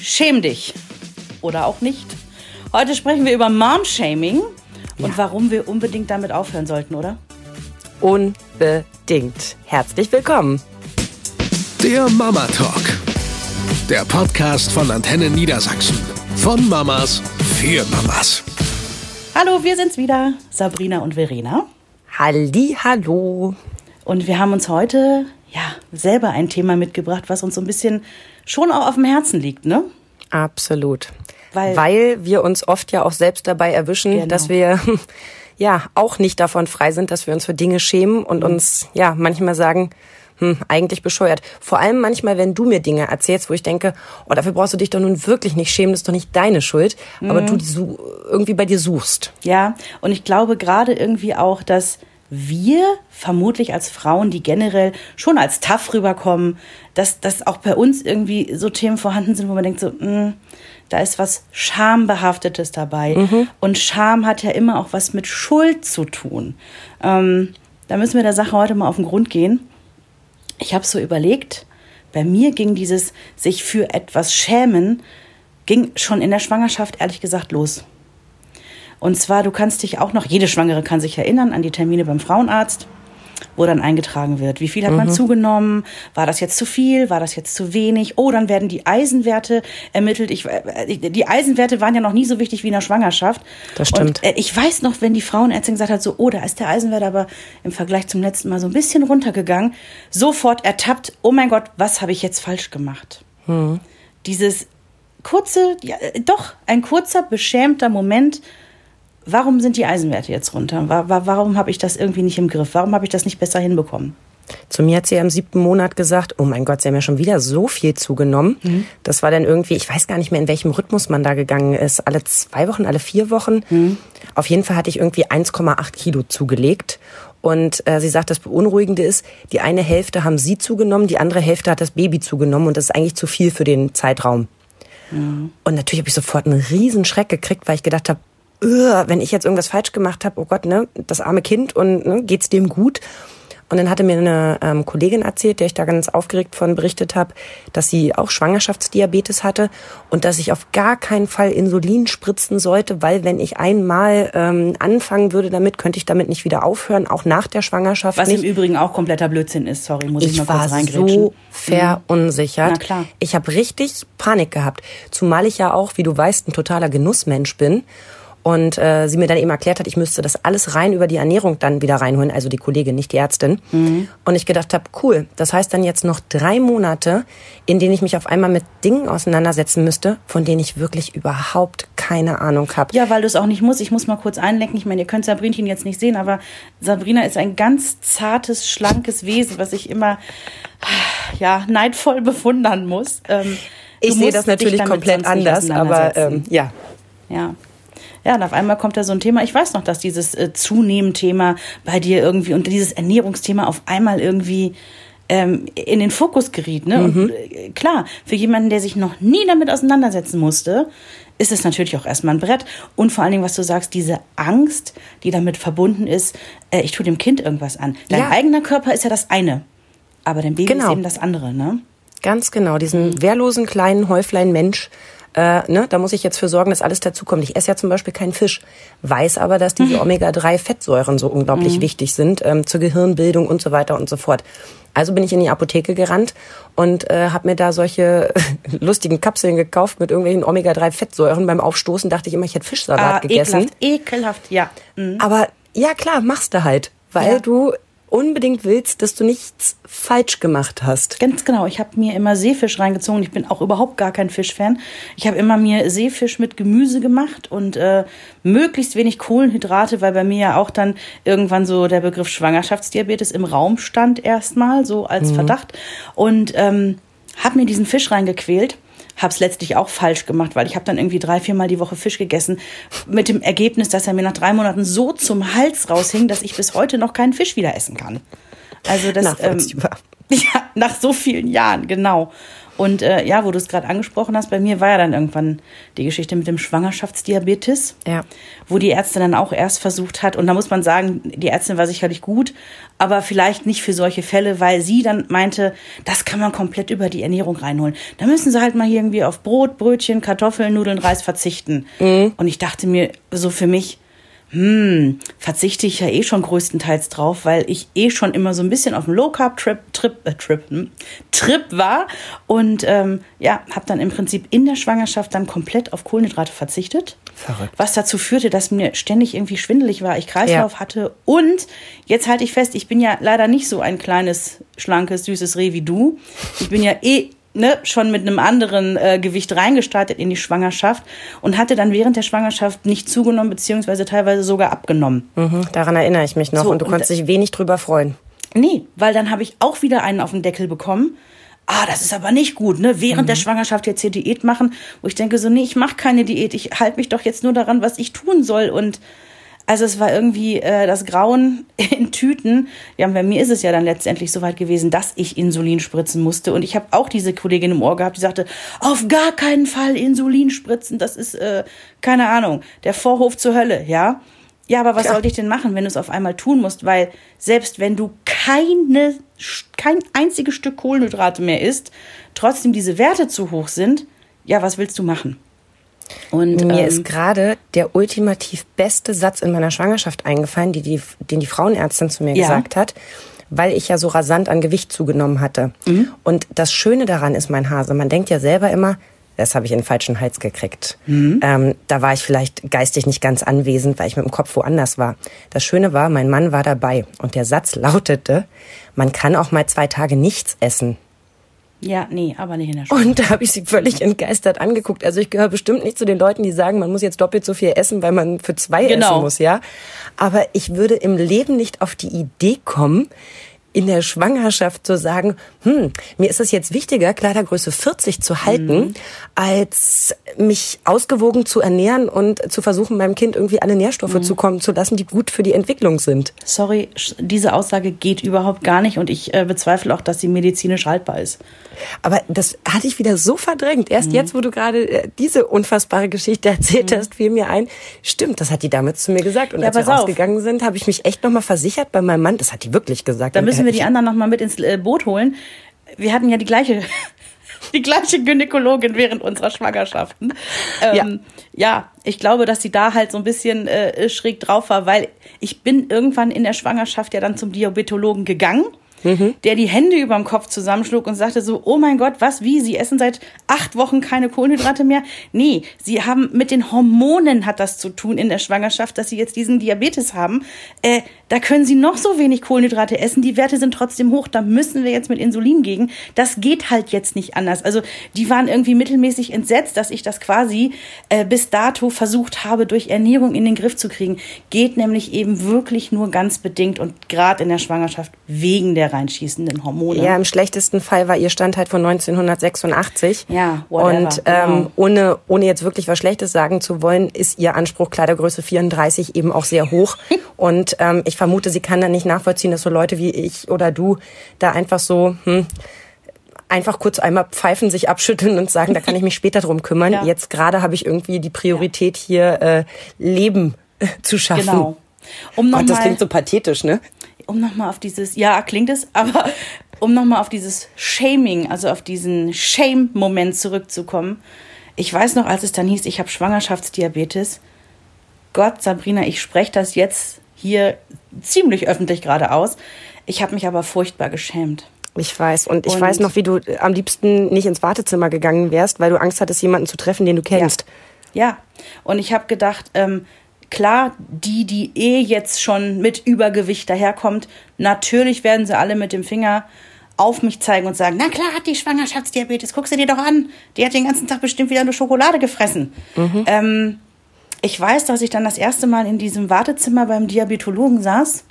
schäm dich. Oder auch nicht. Heute sprechen wir über Mom-Shaming und Ja. warum wir unbedingt damit aufhören sollten, oder? Unbedingt. Herzlich willkommen. Der Mama Talk. Der Podcast von Antenne Niedersachsen. Von Mamas für Mamas. Hallo, wir sind's wieder, Sabrina und Verena. Halli, hallo. Und wir haben uns heute ja selber ein Thema mitgebracht, was uns so ein bisschen schon auch auf dem Herzen liegt, ne? Absolut. Weil- Weil, wir uns oft ja auch selbst dabei erwischen, Genau. dass wir ja auch nicht davon frei sind, dass wir uns für Dinge schämen und Mhm. uns ja manchmal sagen, hm, eigentlich bescheuert. Vor allem manchmal, wenn du mir Dinge erzählst, wo ich denke, oh, dafür brauchst du dich doch nun wirklich nicht schämen, das ist doch nicht deine Schuld, aber Mhm. du die irgendwie bei dir suchst. Ja, und ich glaube gerade irgendwie auch, dass wir vermutlich als Frauen, die generell schon als tough rüberkommen, dass, dass auch bei uns irgendwie so Themen vorhanden sind, wo man denkt so, mh, da ist was Schambehaftetes dabei. Und Scham hat ja immer auch was mit Schuld zu tun. Ähm, da müssen wir der Sache heute mal auf den Grund gehen. Ich habe so überlegt, bei mir ging dieses sich für etwas schämen, ging schon in der Schwangerschaft ehrlich gesagt los. Und zwar, du kannst dich auch noch, jede Schwangere kann sich erinnern an die Termine beim Frauenarzt, wo dann eingetragen wird, wie viel hat man zugenommen, war das jetzt zu viel, war das jetzt zu wenig, oh, dann werden die Eisenwerte ermittelt. Ich, äh, die Eisenwerte waren ja noch nie so wichtig wie in der Schwangerschaft. Das stimmt. Und äh, ich weiß noch, wenn die Frauenärztin gesagt hat, so, oh, da ist der Eisenwert aber im Vergleich zum letzten Mal so ein bisschen runtergegangen, sofort ertappt, oh mein Gott, was habe ich jetzt falsch gemacht? Dieses kurze, ja, äh, doch, ein kurzer, beschämter Moment, warum sind die Eisenwerte jetzt runter? Wa- wa- Warum habe ich das irgendwie nicht im Griff? Warum habe ich das nicht besser hinbekommen? Zu mir hat sie im siebten Monat gesagt, oh mein Gott, sie haben ja schon wieder so viel zugenommen. Mhm. Das war dann irgendwie, ich weiß gar nicht mehr, in welchem Rhythmus man da gegangen ist. Alle zwei Wochen, alle vier Wochen. Mhm. Auf jeden Fall hatte ich irgendwie 1,8 Kilo zugelegt. Und äh, sie sagt, das Beunruhigende ist, die eine Hälfte haben sie zugenommen, die andere Hälfte hat das Baby zugenommen. Und das ist eigentlich zu viel für den Zeitraum. Und natürlich habe ich sofort einen riesen Schreck gekriegt, weil ich gedacht habe, wenn ich jetzt irgendwas falsch gemacht habe, oh Gott, ne, das arme Kind und ne, geht's dem gut? Und dann hatte mir eine ähm, Kollegin erzählt, der ich da ganz aufgeregt von berichtet habe, dass sie auch Schwangerschaftsdiabetes hatte und dass ich auf gar keinen Fall Insulin spritzen sollte, weil wenn ich einmal ähm, anfangen würde damit, könnte ich damit nicht wieder aufhören, auch nach der Schwangerschaft Was nicht. im Übrigen auch kompletter Blödsinn ist, sorry, muss ich, Ich mal war kurz reingrätschen. so verunsichert. Na klar. Ich habe richtig Panik gehabt. Zumal ich ja auch, wie du weißt, ein totaler Genussmensch bin. Und äh, sie mir dann eben erklärt hat, ich müsste das alles rein über die Ernährung dann wieder reinholen, also die Kollegin, nicht die Ärztin. Mhm. Und ich gedacht habe, cool, das heißt dann jetzt noch drei Monate, in denen ich mich auf einmal mit Dingen auseinandersetzen müsste, von denen ich wirklich überhaupt keine Ahnung habe. Ja, weil du es auch nicht musst. Ich muss mal kurz einlenken. Ich meine, ihr könnt Sabrinchen jetzt nicht sehen, aber Sabrina ist ein ganz zartes, schlankes Wesen, was ich immer ja, neidvoll bewundern muss. Ähm, Ich sehe das natürlich komplett anders, aber ähm, ja. Ja. Ja, und auf einmal kommt da so ein Thema. Ich weiß noch, dass dieses äh, Zunehmen-Thema bei dir irgendwie und dieses Ernährungsthema auf einmal irgendwie ähm, in den Fokus geriet. Ne? Und äh, klar, für jemanden, der sich noch nie damit auseinandersetzen musste, ist es natürlich auch erstmal ein Brett. Und vor allen Dingen, was du sagst, diese Angst, die damit verbunden ist, äh, ich tue dem Kind irgendwas an. Dein Ja. eigener Körper ist ja das eine, aber dein Baby ist Genau. eben das andere, ne? Ganz genau, diesen wehrlosen kleinen Häuflein Mensch. Äh, ne, da muss ich jetzt für sorgen, dass alles dazukommt. Ich esse ja zum Beispiel keinen Fisch, weiß aber, dass diese Omega-3-Fettsäuren so unglaublich wichtig sind ähm, zur Gehirnbildung und so weiter und so fort. Also bin ich in die Apotheke gerannt und äh, habe mir da solche lustigen Kapseln gekauft mit irgendwelchen Omega-3-Fettsäuren. Beim Aufstoßen dachte ich immer, ich hätte Fischsalat Ah, gegessen. ekelhaft, ekelhaft, ja. Mhm. Aber ja, klar, machst du halt, weil Ja. du unbedingt willst, dass du nichts falsch gemacht hast. Ganz genau. Ich habe mir immer Seefisch reingezogen. Ich bin auch überhaupt gar kein Fischfan. Ich habe immer mir Seefisch mit Gemüse gemacht und äh, möglichst wenig Kohlenhydrate, weil bei mir ja auch dann irgendwann so der Begriff Schwangerschaftsdiabetes im Raum stand erstmal, so als Verdacht. Und ähm, habe mir diesen Fisch reingequält. Habe es letztlich auch falsch gemacht, weil ich habe dann irgendwie drei, viermal die Woche Fisch gegessen. Mit dem Ergebnis, dass er mir nach drei Monaten so zum Hals raushing, dass ich bis heute noch keinen Fisch wieder essen kann. Also das ähm, ja, nach so vielen Jahren, genau. Und äh, ja, wo du es gerade angesprochen hast, bei mir war ja dann irgendwann die Geschichte mit dem Schwangerschaftsdiabetes, Ja. wo die Ärztin dann auch erst versucht hat, und da muss man sagen, die Ärztin war sicherlich gut, aber vielleicht nicht für solche Fälle, weil sie dann meinte, das kann man komplett über die Ernährung reinholen. Da müssen sie halt mal irgendwie auf Brot, Brötchen, Kartoffeln, Nudeln, Reis verzichten. Und ich dachte mir so für mich, hm, verzichte ich ja eh schon größtenteils drauf, weil ich eh schon immer so ein bisschen auf dem Low Carb Trip Trip äh, Trip hm, Trip war und ähm, ja, habe dann im Prinzip in der Schwangerschaft dann komplett auf Kohlenhydrate verzichtet. Verrückt. Was dazu führte, dass mir ständig irgendwie schwindelig war, ich Kreislauf Ja. hatte und jetzt halte ich fest, ich bin ja leider nicht so ein kleines, schlankes, süßes Reh wie du. Ich bin ja eh ne, schon mit einem anderen äh, Gewicht reingestartet in die Schwangerschaft und hatte dann während der Schwangerschaft nicht zugenommen, beziehungsweise teilweise sogar abgenommen. Mhm, daran erinnere ich mich noch. So, und du und konntest dich wenig drüber freuen. Nee, weil dann habe ich auch wieder einen auf den Deckel bekommen. Ah, das ist aber nicht gut, ne? Während der Schwangerschaft jetzt hier Diät machen, wo ich denke so, nee, ich mache keine Diät, ich halte mich doch jetzt nur daran, was ich tun soll. Und also es war irgendwie äh, das Grauen in Tüten. Ja, bei mir ist es ja dann letztendlich soweit gewesen, dass ich Insulin spritzen musste. Und ich habe auch diese Kollegin im Ohr gehabt, die sagte, auf gar keinen Fall Insulin spritzen, das ist, äh, keine Ahnung, der Vorhof zur Hölle, ja? Ja, aber was Klar. sollte ich denn machen, wenn du es auf einmal tun musst? Weil selbst wenn du keine, kein einziges Stück Kohlenhydrate mehr isst, trotzdem diese Werte zu hoch sind, ja, was willst du machen? Und Mir ähm, ist gerade der ultimativ beste Satz in meiner Schwangerschaft eingefallen, die die, den die Frauenärztin zu mir Ja. gesagt hat, weil ich ja so rasant an Gewicht zugenommen hatte. Mhm. Und das Schöne daran ist, mein Hase, man denkt ja selber immer, das habe ich in den falschen Hals gekriegt. Mhm. Ähm, da war ich vielleicht geistig nicht ganz anwesend, weil ich mit dem Kopf woanders war. Das Schöne war, mein Mann war dabei und der Satz lautete, man kann auch mal zwei Tage nichts essen. Ja, nee, aber nicht in der Schule. Und da habe ich sie völlig entgeistert angeguckt. Also ich gehöre bestimmt nicht zu den Leuten, die sagen, man muss jetzt doppelt so viel essen, weil man für zwei Genau. essen muss, ja. Aber ich würde im Leben nicht auf die Idee kommen, in der Schwangerschaft zu sagen, hm, mir ist es jetzt wichtiger, Kleidergröße 40 zu halten, Mhm. als mich ausgewogen zu ernähren und zu versuchen, meinem Kind irgendwie alle Nährstoffe Mhm. zukommen zu lassen, die gut für die Entwicklung sind. Sorry, diese Aussage geht überhaupt gar nicht und ich äh, bezweifle auch, dass sie medizinisch haltbar ist. Aber das hatte ich wieder so verdrängt. Erst jetzt, wo du gerade äh, diese unfassbare Geschichte erzählt hast, fiel mir ein, stimmt, das hat die damals zu mir gesagt. Und Ja, als wir pass auf. rausgegangen sind, habe ich mich echt nochmal versichert bei meinem Mann. Das hat die wirklich gesagt. Müssen wir die anderen noch mal mit ins äh, Boot holen. Wir hatten ja die gleiche, die gleiche Gynäkologin während unserer Schwangerschaften. Ähm, ja. ich glaube, dass sie da halt so ein bisschen äh, schräg drauf war, weil ich bin irgendwann in der Schwangerschaft ja dann zum Diabetologen gegangen. Der die Hände überm Kopf zusammenschlug und sagte so, oh mein Gott, was, wie, Sie essen seit acht Wochen keine Kohlenhydrate mehr? Nee, Sie haben mit den Hormonen hat das zu tun in der Schwangerschaft, dass Sie jetzt diesen Diabetes haben. Äh, da können Sie noch so wenig Kohlenhydrate essen, die Werte sind trotzdem hoch, da müssen wir jetzt mit Insulin gegen. Das geht halt jetzt nicht anders. Also die waren irgendwie mittelmäßig entsetzt, dass ich das quasi äh, bis dato versucht habe, durch Ernährung in den Griff zu kriegen. Geht nämlich eben wirklich nur ganz bedingt und gerade in der Schwangerschaft wegen der reinschießenden Hormone. Ja, im schlechtesten Fall war ihr Stand halt von 1986. Ja, whatever, Und ähm, genau. ohne, ohne jetzt wirklich was Schlechtes sagen zu wollen, ist ihr Anspruch Kleidergröße 34 eben auch sehr hoch. und ähm, ich vermute, sie kann dann nicht nachvollziehen, dass so Leute wie ich oder du da einfach so, hm, einfach kurz einmal pfeifen, sich abschütteln und sagen, da kann ich mich später drum kümmern. Ja. Jetzt gerade habe ich irgendwie die Priorität hier äh, Leben äh, zu schaffen. Genau. Um Gott, das klingt so pathetisch, ne? Um nochmal auf dieses, ja, klingt es, aber um nochmal auf dieses Shaming, also auf diesen Shame-Moment zurückzukommen. Ich weiß noch, als es dann hieß, ich habe Schwangerschaftsdiabetes. Gott, Sabrina, ich spreche das jetzt hier ziemlich öffentlich gerade aus. Ich habe mich aber furchtbar geschämt. Ich weiß. Und ich Und- weiß noch, wie du äh, am liebsten nicht ins Wartezimmer gegangen wärst, weil du Angst hattest, jemanden zu treffen, den du kennst. Ja, und ich habe gedacht, ähm, klar, die, die eh jetzt schon mit Übergewicht daherkommt, natürlich werden sie alle mit dem Finger auf mich zeigen und sagen, na klar hat die Schwangerschaftsdiabetes, guck sie dir doch an. Die hat den ganzen Tag bestimmt wieder nur Schokolade gefressen. Ähm, ich weiß, dass ich dann das erste Mal in diesem Wartezimmer beim Diabetologen saß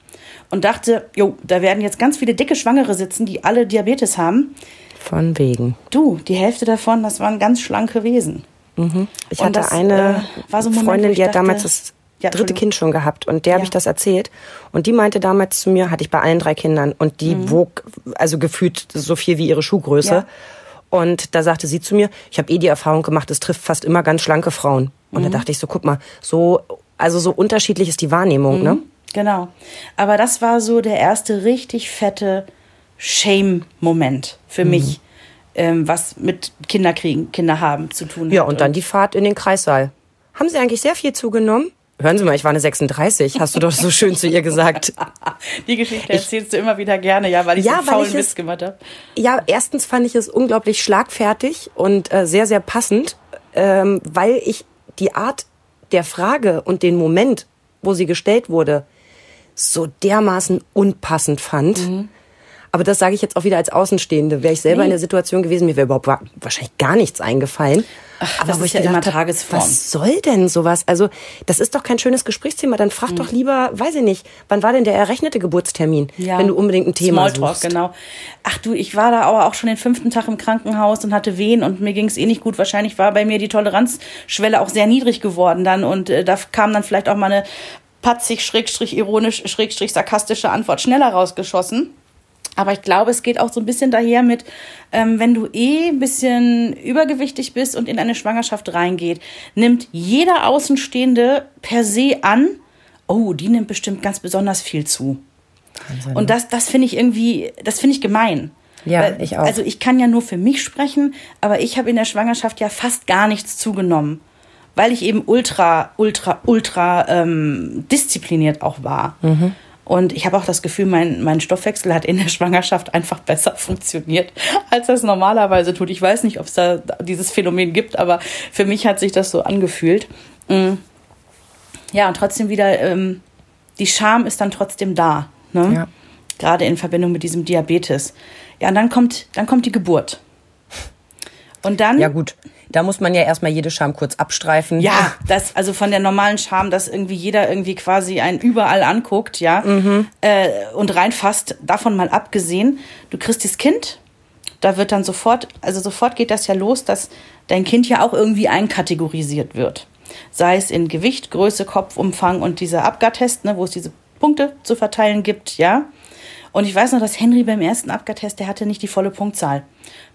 und dachte, jo, da werden jetzt ganz viele dicke Schwangere sitzen, die alle Diabetes haben. Von wegen. Du, die Hälfte davon, das waren ganz schlanke Wesen. Ich Und hatte das, eine äh, so Moment, Freundin, die hat damals das Ja, dritte. Kind schon gehabt und der habe Ja. ich das erzählt und die meinte damals zu mir, hatte ich bei allen drei Kindern und die Mhm. wog also gefühlt so viel wie ihre Schuhgröße. Ja. Und da sagte sie zu mir, ich habe eh die Erfahrung gemacht, es trifft fast immer ganz schlanke Frauen. Und mhm. da dachte ich so, guck mal, so, also so unterschiedlich ist die Wahrnehmung, ne? mhm. ne? Genau. Aber das war so der erste richtig fette Shame-Moment für mhm. mich, ähm, was mit Kinderkriegen, Kinder haben zu tun hat. Ja, und dann die Fahrt in den Kreissaal. Haben Sie eigentlich sehr viel zugenommen? Hören Sie mal, ich war eine 36, hast du doch so schön zu ihr gesagt. Die Geschichte erzählst ich, du immer wieder gerne, ja, weil ich ja, so faulen Witz gemacht habe. Ja, erstens fand ich es unglaublich schlagfertig und äh, sehr, sehr passend, ähm, weil ich die Art der Frage und den Moment, wo sie gestellt wurde, so dermaßen unpassend fand. Mhm. Aber das sage ich jetzt auch wieder als Außenstehende. Wäre ich selber nee. in der Situation gewesen, mir wäre überhaupt wahrscheinlich gar nichts eingefallen. Ach, aber das ist ja immer Tagesform. Was soll denn sowas? Also, das ist doch kein schönes Gesprächsthema. Dann frag mhm. doch lieber, weiß ich nicht, wann war denn der errechnete Geburtstermin, ja. wenn du unbedingt ein Thema Smalltalk, suchst. genau. Ach du, ich war da aber auch schon den fünften Tag im Krankenhaus und hatte Wehen und mir ging es eh nicht gut. Wahrscheinlich war bei mir die Toleranzschwelle auch sehr niedrig geworden dann und äh, da kam dann vielleicht auch mal eine patzig, schrägstrich ironisch, schrägstrich sarkastische Antwort schneller rausgeschossen. Aber ich glaube, es geht auch so ein bisschen daher mit, ähm, wenn du eh ein bisschen übergewichtig bist und in eine Schwangerschaft reingeht, nimmt jeder Außenstehende per se an, oh, die nimmt bestimmt ganz besonders viel zu. Wahnsinn. Und das, das finde ich irgendwie, das finde ich gemein. Ja, Weil, ich auch. Also ich kann ja nur für mich sprechen, aber ich habe in der Schwangerschaft ja fast gar nichts zugenommen, weil ich eben ultra, ultra, ultra ähm, diszipliniert auch war. Mhm. Und ich habe auch das Gefühl, mein, mein Stoffwechsel hat in der Schwangerschaft einfach besser funktioniert, als das normalerweise tut. Ich weiß nicht, ob es da dieses Phänomen gibt, aber für mich hat sich das so angefühlt. Mm. Ja, und trotzdem wieder, ähm, die Scham ist dann trotzdem da. Ne? Ja. Gerade in Verbindung mit diesem Diabetes. Ja, und dann kommt, dann kommt die Geburt. Und dann. Ja, gut. Da muss man ja erstmal jede Scham kurz abstreifen. Ja, das, also von der normalen Scham, dass irgendwie jeder irgendwie quasi einen überall anguckt, ja, mhm. äh, und reinfasst, davon mal abgesehen. Du kriegst das Kind, da wird dann sofort, also sofort geht das ja los, dass dein Kind ja auch irgendwie einkategorisiert wird. Sei es in Gewicht, Größe, Kopfumfang und dieser Abgartest, ne, wo es diese Punkte zu verteilen gibt, ja. Und ich weiß noch, dass Henry beim ersten Abgartest, der hatte nicht die volle Punktzahl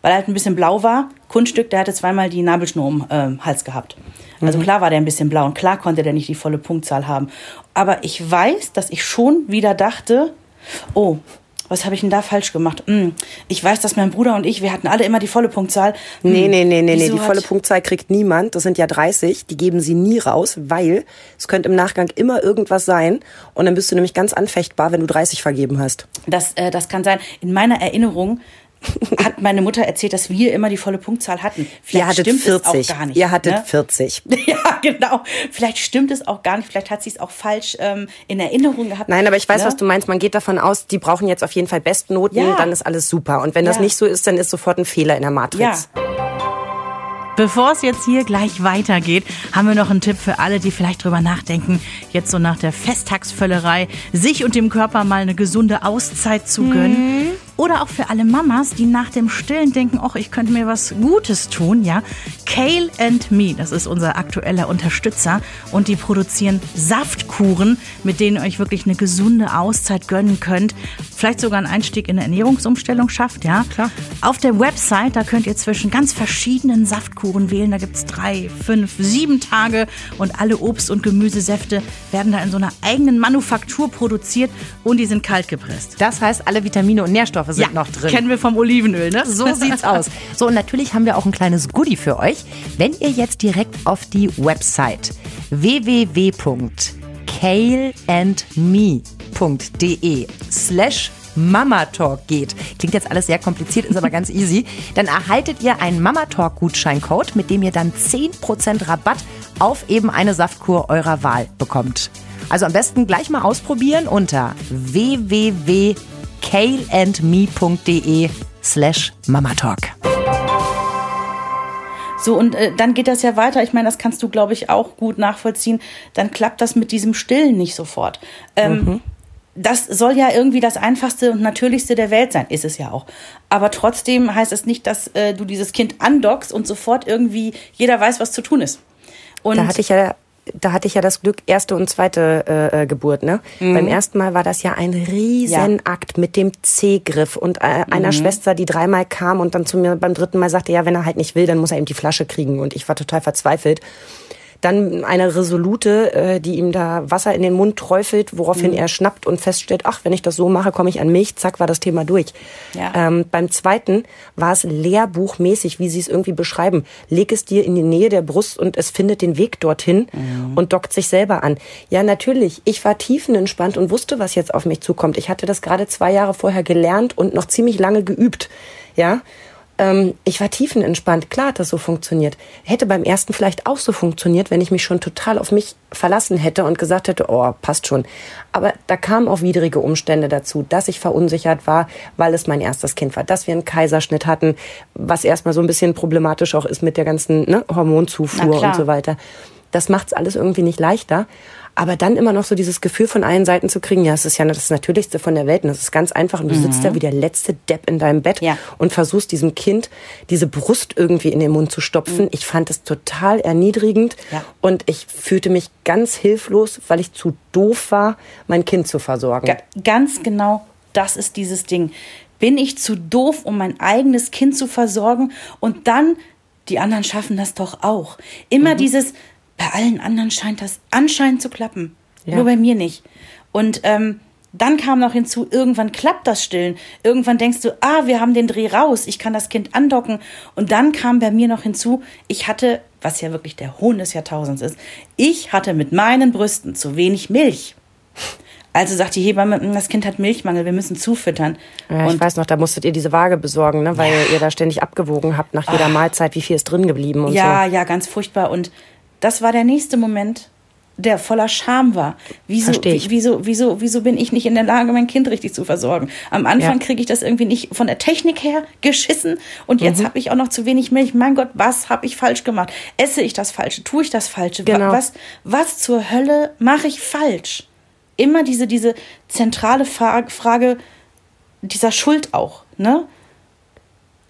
weil er halt ein bisschen blau war. Kunststück, der hatte zweimal die Nabelschnur um äh, Hals gehabt. Also mhm. klar war der ein bisschen blau und klar konnte der nicht die volle Punktzahl haben. Aber ich weiß, dass ich schon wieder dachte, oh, was habe ich denn da falsch gemacht? Hm, ich weiß, dass mein Bruder und ich, wir hatten alle immer die volle Punktzahl. Hm, nee, nee, nee, nee, nee, die volle Punktzahl kriegt niemand. Das sind ja 30. Die geben sie nie raus, weil es könnte im Nachgang immer irgendwas sein. Und dann bist du nämlich ganz anfechtbar, wenn du 30 vergeben hast. Das, äh, das kann sein. In meiner Erinnerung hat meine Mutter erzählt, dass wir immer die volle Punktzahl hatten. Vielleicht Ihr hattet stimmt 40. es auch gar nicht. Ihr hattet ne? 40. Ja, genau. Vielleicht stimmt es auch gar nicht. Vielleicht hat sie es auch falsch ähm, in Erinnerung gehabt. Nein, aber ich weiß, ne? was du meinst. Man geht davon aus, die brauchen jetzt auf jeden Fall Bestnoten, ja. dann ist alles super. Und wenn ja. das nicht so ist, dann ist sofort ein Fehler in der Matrix. Ja. Bevor es jetzt hier gleich weitergeht, haben wir noch einen Tipp für alle, die vielleicht drüber nachdenken, jetzt so nach der Festtagsvöllerei, sich und dem Körper mal eine gesunde Auszeit zu gönnen. Mhm. Oder auch für alle Mamas, die nach dem Stillen denken, ach, ich könnte mir was Gutes tun, ja. Kale and Me, das ist unser aktueller Unterstützer und die produzieren Saftkuren, mit denen ihr euch wirklich eine gesunde Auszeit gönnen könnt. Vielleicht sogar einen Einstieg in eine Ernährungsumstellung schafft, ja. Klar. Auf der Website, da könnt ihr zwischen ganz verschiedenen Saftkuren wählen. Da gibt es drei, fünf, sieben Tage und alle Obst- und Gemüsesäfte werden da in so einer eigenen Manufaktur produziert und die sind kalt gepresst. Das heißt, alle Vitamine und Nährstoffe Inhaltsstoffe sind ja, noch drin. Kennen wir vom Olivenöl, ne? So sieht's aus. So, und natürlich haben wir auch ein kleines Goodie für euch. Wenn ihr jetzt direkt auf die Website www.kaleandme.de slash Mama Talk geht. Klingt jetzt alles sehr kompliziert, ist aber ganz easy. Dann erhaltet ihr einen Mama Talk Gutscheincode, mit dem ihr dann 10% Rabatt auf eben eine Saftkur eurer Wahl bekommt. Also am besten gleich mal ausprobieren unter www kaleandme.de slash mamatalk. So, und äh, dann geht das ja weiter. Ich meine, das kannst du, glaube ich, auch gut nachvollziehen. Dann klappt das mit diesem Stillen nicht sofort. Ähm, mhm. Das soll ja irgendwie das einfachste und natürlichste der Welt sein, ist es ja auch. Aber trotzdem heißt es nicht, dass äh, du dieses Kind andockst und sofort irgendwie jeder weiß, was zu tun ist. Und da hatte ich ja da hatte ich ja das Glück, erste und zweite äh, äh Geburt. Ne? Mhm. Beim ersten Mal war das ja ein Riesenakt ja. mit dem C-Griff und äh, einer mhm. Schwester, die dreimal kam und dann zu mir beim dritten Mal sagte, ja, wenn er halt nicht will, dann muss er eben die Flasche kriegen. Und ich war total verzweifelt. Dann eine Resolute, äh, die ihm da Wasser in den Mund träufelt, woraufhin mhm. er schnappt und feststellt, ach, wenn ich das so mache, komme ich an Milch, zack, war das Thema durch. Ja. Ähm, beim zweiten war es lehrbuchmäßig, wie sie es irgendwie beschreiben. Leg es dir in die Nähe der Brust und es findet den Weg dorthin mhm. und dockt sich selber an. Ja, natürlich, ich war tiefenentspannt und wusste, was jetzt auf mich zukommt. Ich hatte das gerade zwei Jahre vorher gelernt und noch ziemlich lange geübt. Ja, ähm, ich war tiefenentspannt. Klar hat das so funktioniert. Hätte beim ersten vielleicht auch so funktioniert, wenn ich mich schon total auf mich verlassen hätte und gesagt hätte, oh, passt schon. Aber da kamen auch widrige Umstände dazu, dass ich verunsichert war, weil es mein erstes Kind war, dass wir einen Kaiserschnitt hatten, was erstmal so ein bisschen problematisch auch ist mit der ganzen ne, Hormonzufuhr und so weiter. Das macht's alles irgendwie nicht leichter. Aber dann immer noch so dieses Gefühl von allen Seiten zu kriegen, ja, es ist ja das Natürlichste von der Welt und das ist ganz einfach und du mhm. sitzt da wie der letzte Depp in deinem Bett ja. und versuchst diesem Kind diese Brust irgendwie in den Mund zu stopfen. Mhm. Ich fand es total erniedrigend ja. und ich fühlte mich ganz hilflos, weil ich zu doof war, mein Kind zu versorgen. Ga ganz genau, das ist dieses Ding. Bin ich zu doof, um mein eigenes Kind zu versorgen und dann die anderen schaffen das doch auch. Immer mhm. dieses, bei allen anderen scheint das anscheinend zu klappen. Ja. Nur bei mir nicht. Und ähm, dann kam noch hinzu, irgendwann klappt das Stillen. Irgendwann denkst du, ah, wir haben den Dreh raus, ich kann das Kind andocken. Und dann kam bei mir noch hinzu, ich hatte, was ja wirklich der Hohn des Jahrtausends ist, ich hatte mit meinen Brüsten zu wenig Milch. Also sagt die Hebamme, hm, das Kind hat Milchmangel, wir müssen zufüttern. Ja, ich weiß noch, da musstet ihr diese Waage besorgen, ne? weil ja. ihr da ständig abgewogen habt nach jeder Ach. Mahlzeit, wie viel ist drin geblieben und ja, so. Ja, ja, ganz furchtbar. Und das war der nächste Moment, der voller Scham war. Wieso, wieso, wieso, wieso bin ich nicht in der Lage, mein Kind richtig zu versorgen? Am Anfang ja. kriege ich das irgendwie nicht von der Technik her geschissen und jetzt mhm. habe ich auch noch zu wenig Milch. Mein Gott, was habe ich falsch gemacht? Esse ich das Falsche? Tue ich das Falsche? Genau. Was, was zur Hölle mache ich falsch? Immer diese, diese zentrale Frage dieser Schuld auch. Ne?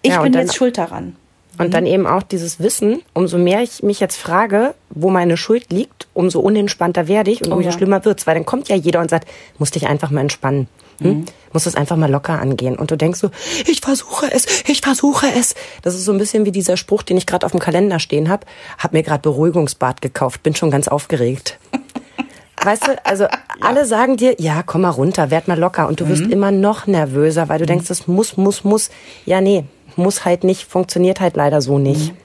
Ich ja, bin jetzt schuld daran. Und mhm. dann eben auch dieses Wissen, umso mehr ich mich jetzt frage, wo meine Schuld liegt, umso unentspannter werde ich und umso oh, ja. schlimmer wird's. Weil dann kommt ja jeder und sagt, musst dich einfach mal entspannen. Hm? Mhm. Muss das einfach mal locker angehen. Und du denkst so, ich versuche es, ich versuche es. Das ist so ein bisschen wie dieser Spruch, den ich gerade auf dem Kalender stehen habe. Hab mir gerade Beruhigungsbad gekauft, bin schon ganz aufgeregt. Weißt du, also ja. alle sagen dir, ja, komm mal runter, werd mal locker. Und du wirst mhm. immer noch nervöser, weil du mhm. denkst, das muss, muss, muss. Ja, nee, muss halt nicht, funktioniert halt leider so nicht. Mhm.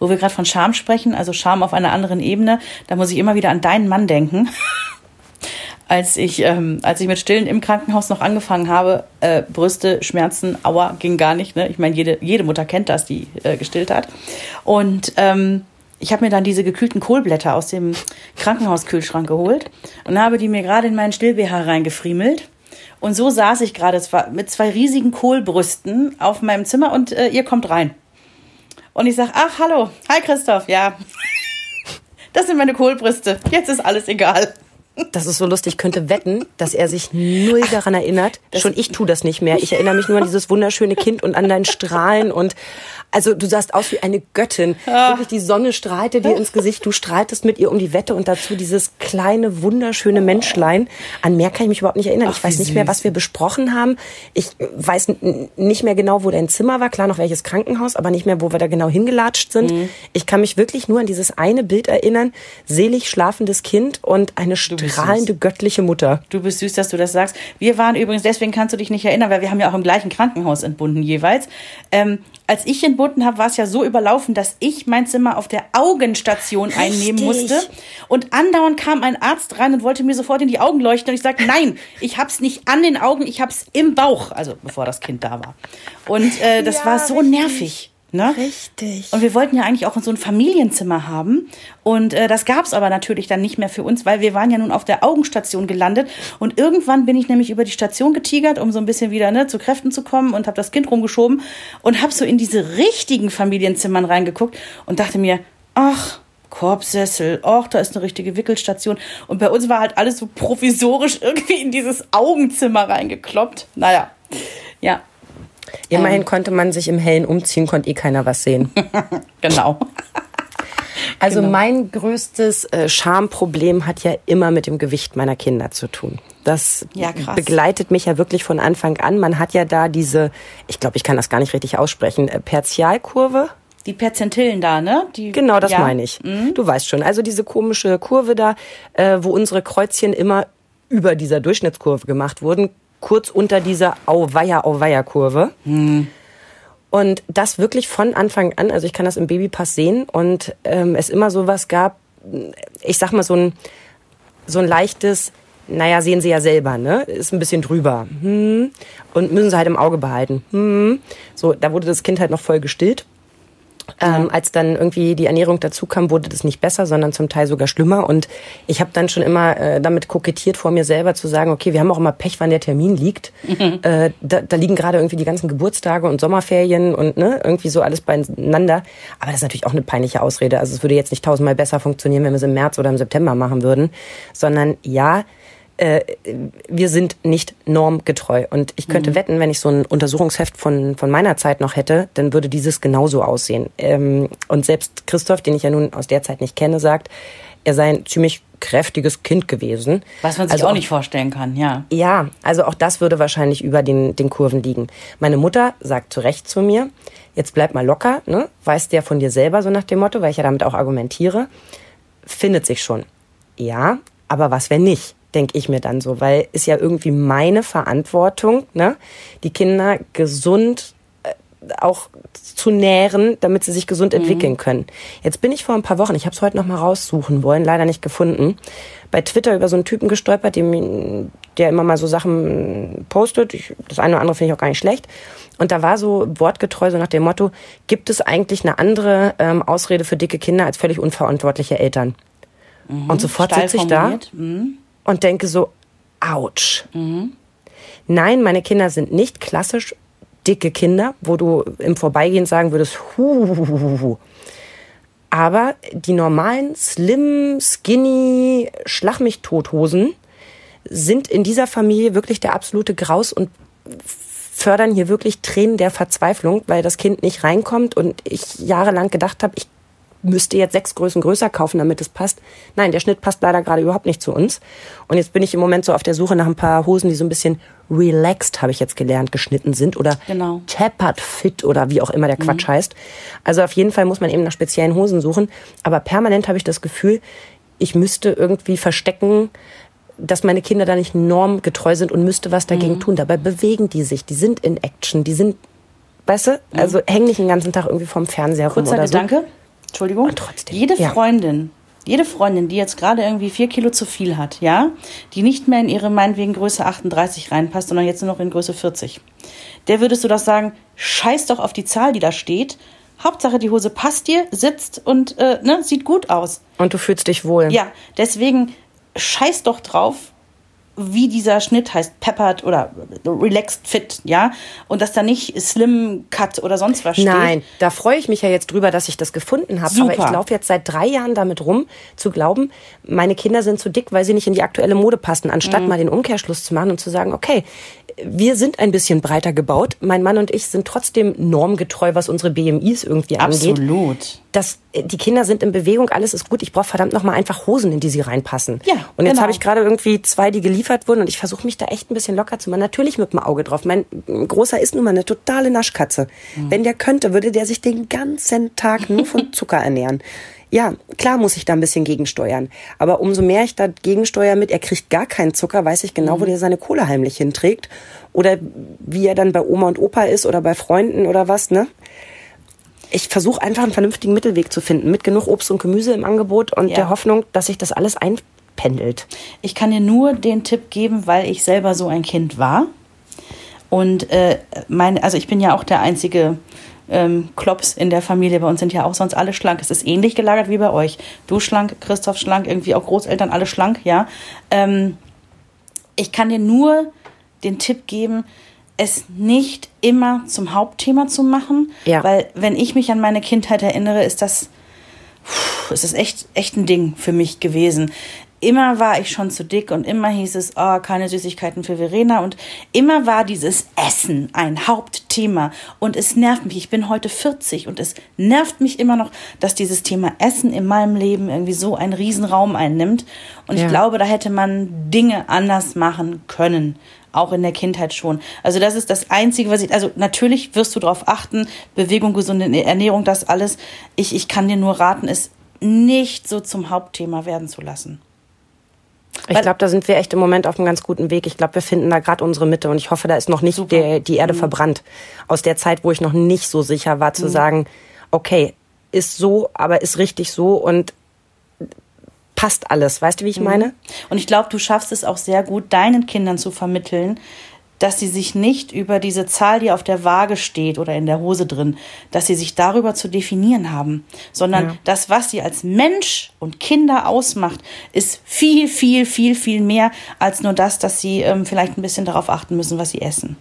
Wo wir gerade von Scham sprechen, also Scham auf einer anderen Ebene, da muss ich immer wieder an deinen Mann denken. als ich, ähm, als ich mit Stillen im Krankenhaus noch angefangen habe, äh, Brüste, Schmerzen, Aua, ging gar nicht. Ne? Ich meine, jede, jede Mutter kennt das, die äh, gestillt hat. Und ähm, ich habe mir dann diese gekühlten Kohlblätter aus dem Krankenhauskühlschrank geholt und habe die mir gerade in meinen Still-BH reingefriemelt. Und so saß ich gerade mit zwei riesigen Kohlbrüsten auf meinem Zimmer und äh, ihr kommt rein. Und ich sage, ach, hallo, hi Christoph, ja. Das sind meine Kohlbrüste. Jetzt ist alles egal. Das ist so lustig. Ich könnte wetten, dass er sich null daran erinnert. Schon ich tue das nicht mehr. Ich erinnere mich nur an dieses wunderschöne Kind und an dein Strahlen und also du sahst aus wie eine Göttin. Ah. Wirklich die Sonne strahlte dir ins Gesicht. Du strahltest mit ihr um die Wette und dazu dieses kleine wunderschöne Menschlein. An mehr kann ich mich überhaupt nicht erinnern. Ach, ich weiß nicht mehr, was wir besprochen haben. Ich weiß nicht mehr genau, wo dein Zimmer war. Klar noch welches Krankenhaus, aber nicht mehr, wo wir da genau hingelatscht sind. Mhm. Ich kann mich wirklich nur an dieses eine Bild erinnern. Selig schlafendes Kind und eine strahlende göttliche Mutter. Du bist süß, dass du das sagst. Wir waren übrigens, deswegen kannst du dich nicht erinnern, weil wir haben ja auch im gleichen Krankenhaus entbunden jeweils. Ähm, als ich entbunden habe, war es ja so überlaufen, dass ich mein Zimmer auf der Augenstation Richtig. einnehmen musste. Und andauernd kam ein Arzt rein und wollte mir sofort in die Augen leuchten. Und ich sagte, nein, ich hab's nicht an den Augen, ich hab's im Bauch. Also bevor das Kind da war. Und äh, das ja, war so richtig. nervig. Ne? Richtig. Und wir wollten ja eigentlich auch so ein Familienzimmer haben. Und äh, das gab's aber natürlich dann nicht mehr für uns, weil wir waren ja nun auf der Augenstation gelandet. Und irgendwann bin ich nämlich über die Station getigert, um so ein bisschen wieder ne, zu Kräften zu kommen und habe das Kind rumgeschoben und habe so in diese richtigen Familienzimmern reingeguckt und dachte mir, ach, Korbsessel, ach, da ist eine richtige Wickelstation. Und bei uns war halt alles so provisorisch irgendwie in dieses Augenzimmer reingekloppt. Naja, ja, Immerhin ähm. konnte man sich im Hellen umziehen, konnte eh keiner was sehen. genau. Also Genau. mein größtes äh, Schamproblem hat ja immer mit dem Gewicht meiner Kinder zu tun. Das Ja, begleitet mich ja wirklich von Anfang an. Man hat ja da diese, ich glaube, ich kann das gar nicht richtig aussprechen, äh, Perzialkurve. Die Perzentillen da, ne? Die, Genau, das ja. meine ich. Du weißt schon. Also diese komische Kurve da, äh, wo unsere Kreuzchen immer über dieser Durchschnittskurve gemacht wurden, kurz unter dieser Auweia-Auweia-Kurve. Und das wirklich von Anfang an, also ich kann das im Babypass sehen und ähm, es immer so was gab, ich sag mal so ein, so ein leichtes, naja, sehen Sie ja selber, ne? Ist ein bisschen drüber. Hm. Und müssen Sie halt im Auge behalten. Hm. So, da wurde das Kind halt noch voll gestillt. Ähm, als dann irgendwie die Ernährung dazu kam, wurde das nicht besser, sondern zum Teil sogar schlimmer. Und ich habe dann schon immer äh, damit kokettiert vor mir selber zu sagen, okay, wir haben auch immer Pech, wann der Termin liegt. Äh, da, da liegen gerade irgendwie die ganzen Geburtstage und Sommerferien und ne, irgendwie so alles beieinander. Aber das ist natürlich auch eine peinliche Ausrede. Also es würde jetzt nicht tausendmal besser funktionieren, wenn wir es im März oder im September machen würden. Sondern ja, äh, wir sind nicht normgetreu. Und ich könnte wetten, wenn ich so ein Untersuchungsheft von, von meiner Zeit noch hätte, dann würde dieses genauso aussehen. Ähm, und selbst Christoph, den ich ja nun aus der Zeit nicht kenne, sagt, er sei ein ziemlich kräftiges Kind gewesen. Was man sich Also auch nicht vorstellen kann, ja. ja, also auch das würde wahrscheinlich über den, den Kurven liegen. Meine Mutter sagt zu Recht zu mir, jetzt bleib mal locker, ne? weißt ja von dir selber so nach dem Motto, weil ich ja damit auch argumentiere, findet sich schon. Ja, aber was wenn nicht, denke ich mir dann so, weil ist ja irgendwie meine Verantwortung, ne? die Kinder gesund äh, auch zu nähren, damit sie sich gesund entwickeln können. Jetzt bin ich vor ein paar Wochen, ich habe es heute noch mal raussuchen wollen, leider nicht gefunden, bei Twitter über so einen Typen gestolpert, dem, der immer mal so Sachen postet. Ich, das eine oder andere finde ich auch gar nicht schlecht. Und da war so wortgetreu so nach dem Motto, gibt es eigentlich eine andere ähm, Ausrede für dicke Kinder als völlig unverantwortliche Eltern? Und sofort sitze ich da. Mhm. Und denke so, ouch. Nein, meine Kinder sind nicht klassisch dicke Kinder, wo du im Vorbeigehen sagen würdest, hu, hu, hu, hu, hu. Aber die normalen, slim, skinny, schlag mich Tothosen sind in dieser Familie wirklich der absolute Graus und fördern hier wirklich Tränen der Verzweiflung, weil das Kind nicht reinkommt und ich jahrelang gedacht habe, ich müsste jetzt sechs Größen größer kaufen, damit es passt. Nein, der Schnitt passt leider gerade überhaupt nicht zu uns. Und jetzt bin ich im Moment so auf der Suche nach ein paar Hosen, die so ein bisschen relaxed, habe ich jetzt gelernt, geschnitten sind oder Genau. tapered fit oder wie auch immer der Quatsch heißt. Also auf jeden Fall muss man eben nach speziellen Hosen suchen. Aber permanent habe ich das Gefühl, ich müsste irgendwie verstecken, dass meine Kinder da nicht normgetreu sind und müsste was dagegen tun. Dabei bewegen die sich, die sind in Action, die sind, weißt du, also hängen nicht den ganzen Tag irgendwie vorm Fernseher rum Kurzer oder Gedanke. Entschuldigung. Und trotzdem, Jede ja. Freundin, jede Freundin, die jetzt gerade irgendwie vier Kilo zu viel hat, ja, die nicht mehr in ihre meinetwegen Größe 38 reinpasst, sondern jetzt nur noch in Größe 40, der würdest du doch sagen, scheiß doch auf die Zahl, die da steht. Hauptsache, die Hose passt dir, sitzt und äh, ne, sieht gut aus. Und du fühlst dich wohl. Ja, deswegen scheiß doch drauf, wie dieser Schnitt heißt, peppered oder relaxed fit, ja, und dass da nicht slim cut oder sonst was steht. Nein, da freue ich mich ja jetzt drüber, dass ich das gefunden habe. Aber ich laufe jetzt seit drei Jahren damit rum, zu glauben, meine Kinder sind zu dick, weil sie nicht in die aktuelle Mode passen, anstatt Mhm. mal den Umkehrschluss zu machen und zu sagen, okay, wir sind ein bisschen breiter gebaut. Mein Mann und ich sind trotzdem normgetreu, was unsere BMIs irgendwie angeht. Absolut. Das, äh, die Kinder sind in Bewegung, alles ist gut. Ich brauche verdammt noch mal einfach Hosen, in die sie reinpassen. Ja, und jetzt genau. habe ich gerade irgendwie zwei, die geliefert wurden und ich versuche mich da echt ein bisschen locker zu machen. Natürlich mit dem Auge drauf. Mein Großer ist nun mal eine totale Naschkatze. Mhm. Wenn der könnte, würde der sich den ganzen Tag nur von Zucker ernähren. Ja, klar muss ich da ein bisschen gegensteuern. Aber umso mehr ich da gegensteuere mit, er kriegt gar keinen Zucker, weiß ich genau, wo Mhm. der seine Kohle heimlich hinträgt. Oder wie er dann bei Oma und Opa ist oder bei Freunden oder was, ne? Ich versuche einfach einen vernünftigen Mittelweg zu finden, mit genug Obst und Gemüse im Angebot und Ja. der Hoffnung, dass sich das alles einpendelt. Ich kann dir nur den Tipp geben, weil ich selber so ein Kind war. Und äh, mein, also ich bin ja auch der einzige ähm, Klops in der Familie. Bei uns sind ja auch sonst alle schlank. Es ist ähnlich gelagert wie bei euch. Du schlank, Christoph schlank, irgendwie auch Großeltern alle schlank, ja. Ähm, ich kann dir nur den Tipp geben, es nicht immer zum Hauptthema zu machen. Ja. Weil wenn ich mich an meine Kindheit erinnere, ist das, puh, ist das echt, echt ein Ding für mich gewesen. immer war ich schon zu dick und immer hieß es, oh, keine Süßigkeiten für Verena und immer war dieses Essen ein Hauptthema und es nervt mich. Ich bin heute 40 und es nervt mich immer noch, dass dieses Thema Essen in meinem Leben irgendwie so einen Riesenraum einnimmt und ja. ich glaube, da hätte man Dinge anders machen können. Auch in der Kindheit schon. Also das ist das Einzige, was ich, also natürlich wirst du darauf achten, Bewegung, gesunde Ernährung, das alles. Ich, ich kann dir nur raten, es nicht so zum Hauptthema werden zu lassen. Ich glaube, da sind wir echt im Moment auf einem ganz guten Weg. Ich glaube, wir finden da gerade unsere Mitte und ich hoffe, da ist noch nicht der, die Erde mhm. verbrannt. Aus der Zeit, wo ich noch nicht so sicher war, zu mhm. sagen, okay, ist so, aber ist richtig so und passt alles. Weißt du, wie ich mhm. meine? Und ich glaube, du schaffst es auch sehr gut, deinen Kindern zu vermitteln, dass sie sich nicht über diese Zahl, die auf der Waage steht oder in der Hose drin, dass sie sich darüber zu definieren haben, sondern ja. das, was sie als Mensch und Kinder ausmacht, ist viel, viel, viel, viel mehr als nur das, dass sie ähm, vielleicht ein bisschen darauf achten müssen, was sie essen.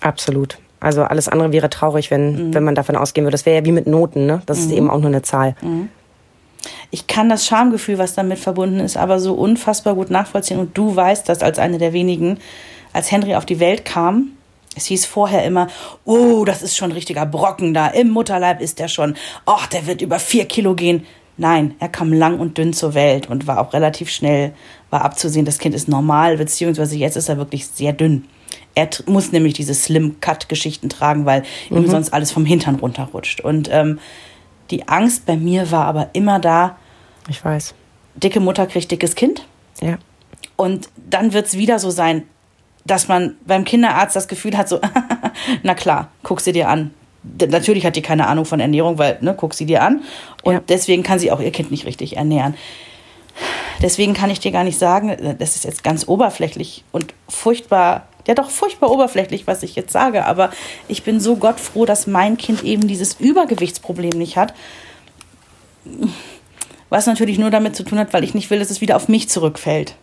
Absolut. Also alles andere wäre traurig, wenn, mhm. wenn man davon ausgehen würde. Das wäre ja wie mit Noten, ne? Das mhm. ist eben auch nur eine Zahl. Mhm. Ich kann das Schamgefühl, was damit verbunden ist, aber so unfassbar gut nachvollziehen. Und du weißt das als eine der wenigen, als Henry auf die Welt kam, es hieß vorher immer, oh, das ist schon ein richtiger Brocken da, im Mutterleib ist der schon, ach, der wird über vier Kilo gehen. Nein, er kam lang und dünn zur Welt und war auch relativ schnell, war abzusehen, das Kind ist normal, beziehungsweise jetzt ist er wirklich sehr dünn. Er muss nämlich diese Slim-Cut-Geschichten tragen, weil mhm. ihm sonst alles vom Hintern runterrutscht. Und ähm, die Angst bei mir war aber immer da. Ich weiß. Dicke Mutter kriegt dickes Kind. Ja. Und dann wird es wieder so sein, dass man beim Kinderarzt das Gefühl hat, so, na klar, guck sie dir an. Natürlich hat die keine Ahnung von Ernährung, weil, ne, guck sie dir an. Und ja. deswegen kann sie auch ihr Kind nicht richtig ernähren. Deswegen kann ich dir gar nicht sagen, das ist jetzt ganz oberflächlich und furchtbar, ja doch furchtbar oberflächlich, was ich jetzt sage, aber ich bin so gottfroh, dass mein Kind eben dieses Übergewichtsproblem nicht hat. Was natürlich nur damit zu tun hat, weil ich nicht will, dass es wieder auf mich zurückfällt.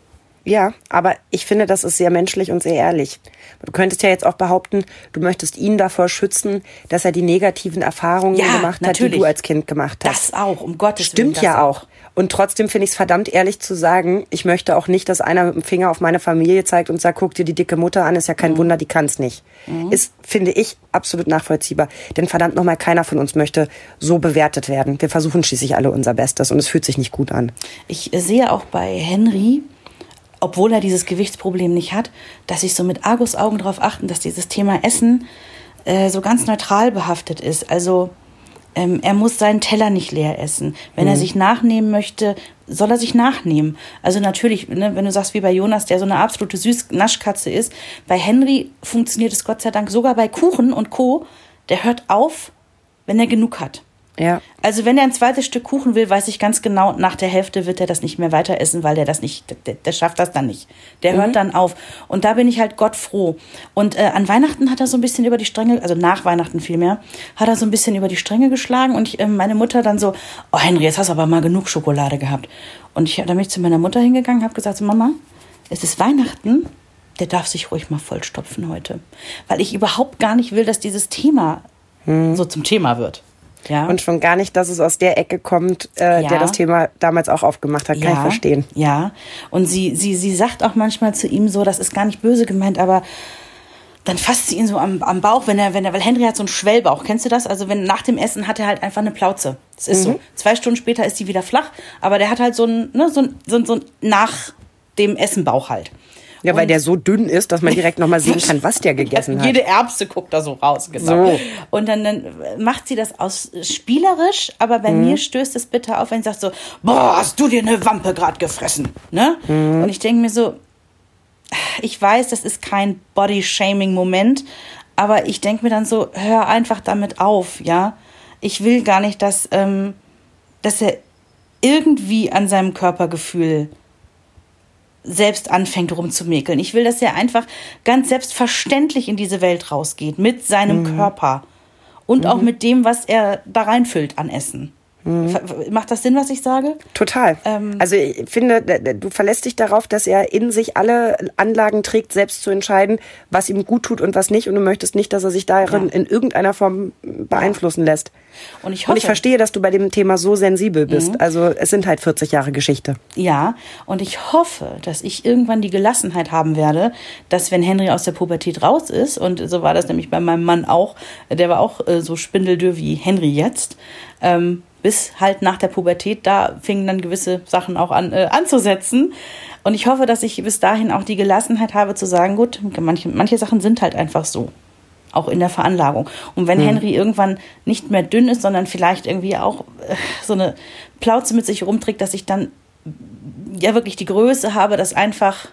Ja, aber ich finde, das ist sehr menschlich und sehr ehrlich. Du könntest ja jetzt auch behaupten, du möchtest ihn davor schützen, dass er die negativen Erfahrungen ja, gemacht natürlich. hat, die du als Kind gemacht hast. Das auch, um Gottes Willen. Stimmt ja auch. Und trotzdem finde ich es verdammt ehrlich zu sagen, ich möchte auch nicht, dass einer mit dem Finger auf meine Familie zeigt und sagt, guck dir die dicke Mutter an, ist ja kein mhm. Wunder, die kann's nicht. Mhm. Ist, finde ich, absolut nachvollziehbar. Denn verdammt nochmal, keiner von uns möchte so bewertet werden. Wir versuchen schließlich alle unser Bestes und es fühlt sich nicht gut an. Ich sehe auch bei Henry, obwohl er dieses Gewichtsproblem nicht hat, dass ich so mit Argusaugen darauf achten, dass dieses Thema Essen äh, so ganz neutral behaftet ist. Also ähm, er muss seinen Teller nicht leer essen. Wenn mhm. er sich nachnehmen möchte, soll er sich nachnehmen. Also natürlich, ne, wenn du sagst wie bei Jonas, der so eine absolute Süß-Naschkatze ist, bei Henry funktioniert es Gott sei Dank sogar bei Kuchen und Co. Der hört auf, wenn er genug hat. Ja. Also wenn er ein zweites Stück Kuchen will, weiß ich ganz genau, nach der Hälfte wird er das nicht mehr weiter essen, weil der das nicht, der, der schafft das dann nicht. Der mhm. hört dann auf. Und da bin ich halt Gott froh. Und äh, an Weihnachten hat er so ein bisschen über die Stränge, also nach Weihnachten vielmehr, hat er so ein bisschen über die Stränge geschlagen und ich, äh, meine Mutter dann so, oh Henry, jetzt hast du aber mal genug Schokolade gehabt. Und ich, da bin ich zu meiner Mutter hingegangen, habe gesagt, so, Mama, es ist Weihnachten, der darf sich ruhig mal vollstopfen heute. Weil ich überhaupt gar nicht will, dass dieses Thema mhm. so zum Thema wird. Ja. Und schon gar nicht, dass es aus der Ecke kommt, äh, ja. der das Thema damals auch aufgemacht hat. Kann ja. ich verstehen. Ja. Und sie, sie, sie sagt auch manchmal zu ihm so, das ist gar nicht böse gemeint, aber dann fasst sie ihn so am, am Bauch, wenn er, wenn er, weil Henry hat so einen Schwellbauch. Kennst du das? Also wenn nach dem Essen hat er halt einfach eine Plauze. Das ist mhm. so. Zwei Stunden später ist die wieder flach, aber der hat halt so ein, ne, so ein, so ein, so ein nach dem Essen Bauch halt. Ja, weil der so dünn ist, dass man direkt nochmal sehen kann, was der gegessen hat. Jede Erbse guckt da so raus, genau. So. Und dann, dann macht sie das aus spielerisch, aber bei mhm. mir stößt es bitter auf, wenn sie sagt so, boah, hast du dir eine Wampe gerade gefressen, ne? Mhm. Und ich denke mir so, ich weiß, das ist kein Body-Shaming-Moment, aber ich denke mir dann so, hör einfach damit auf, ja? Ich will gar nicht, dass, ähm, dass er irgendwie an seinem Körpergefühl selbst anfängt rumzumäkeln. Ich will, dass er einfach ganz selbstverständlich in diese Welt rausgeht mit seinem mhm. Körper und mhm. auch mit dem, was er da reinfüllt an Essen. Mhm. Macht das Sinn, was ich sage? Total. Ähm, also ich finde, du verlässt dich darauf, dass er in sich alle Anlagen trägt, selbst zu entscheiden, was ihm gut tut und was nicht. Und du möchtest nicht, dass er sich darin ja. in irgendeiner Form beeinflussen lässt. Und ich, hoffe, und ich verstehe, dass du bei dem Thema so sensibel bist. Mhm. Also es sind halt 40 Jahre Geschichte. Ja, und ich hoffe, dass ich irgendwann die Gelassenheit haben werde, dass wenn Henry aus der Pubertät raus ist, und so war das nämlich bei meinem Mann auch, der war auch äh, so spindeldürr wie Henry jetzt, ähm, bis halt nach der Pubertät, da fingen dann gewisse Sachen auch an äh, anzusetzen. Und ich hoffe, dass ich bis dahin auch die Gelassenheit habe zu sagen, gut, manche, manche Sachen sind halt einfach so. Auch in der Veranlagung. Und wenn mhm. Henry irgendwann nicht mehr dünn ist, sondern vielleicht irgendwie auch äh, so eine Plauze mit sich rumträgt, dass ich dann ja wirklich die Größe habe, das einfach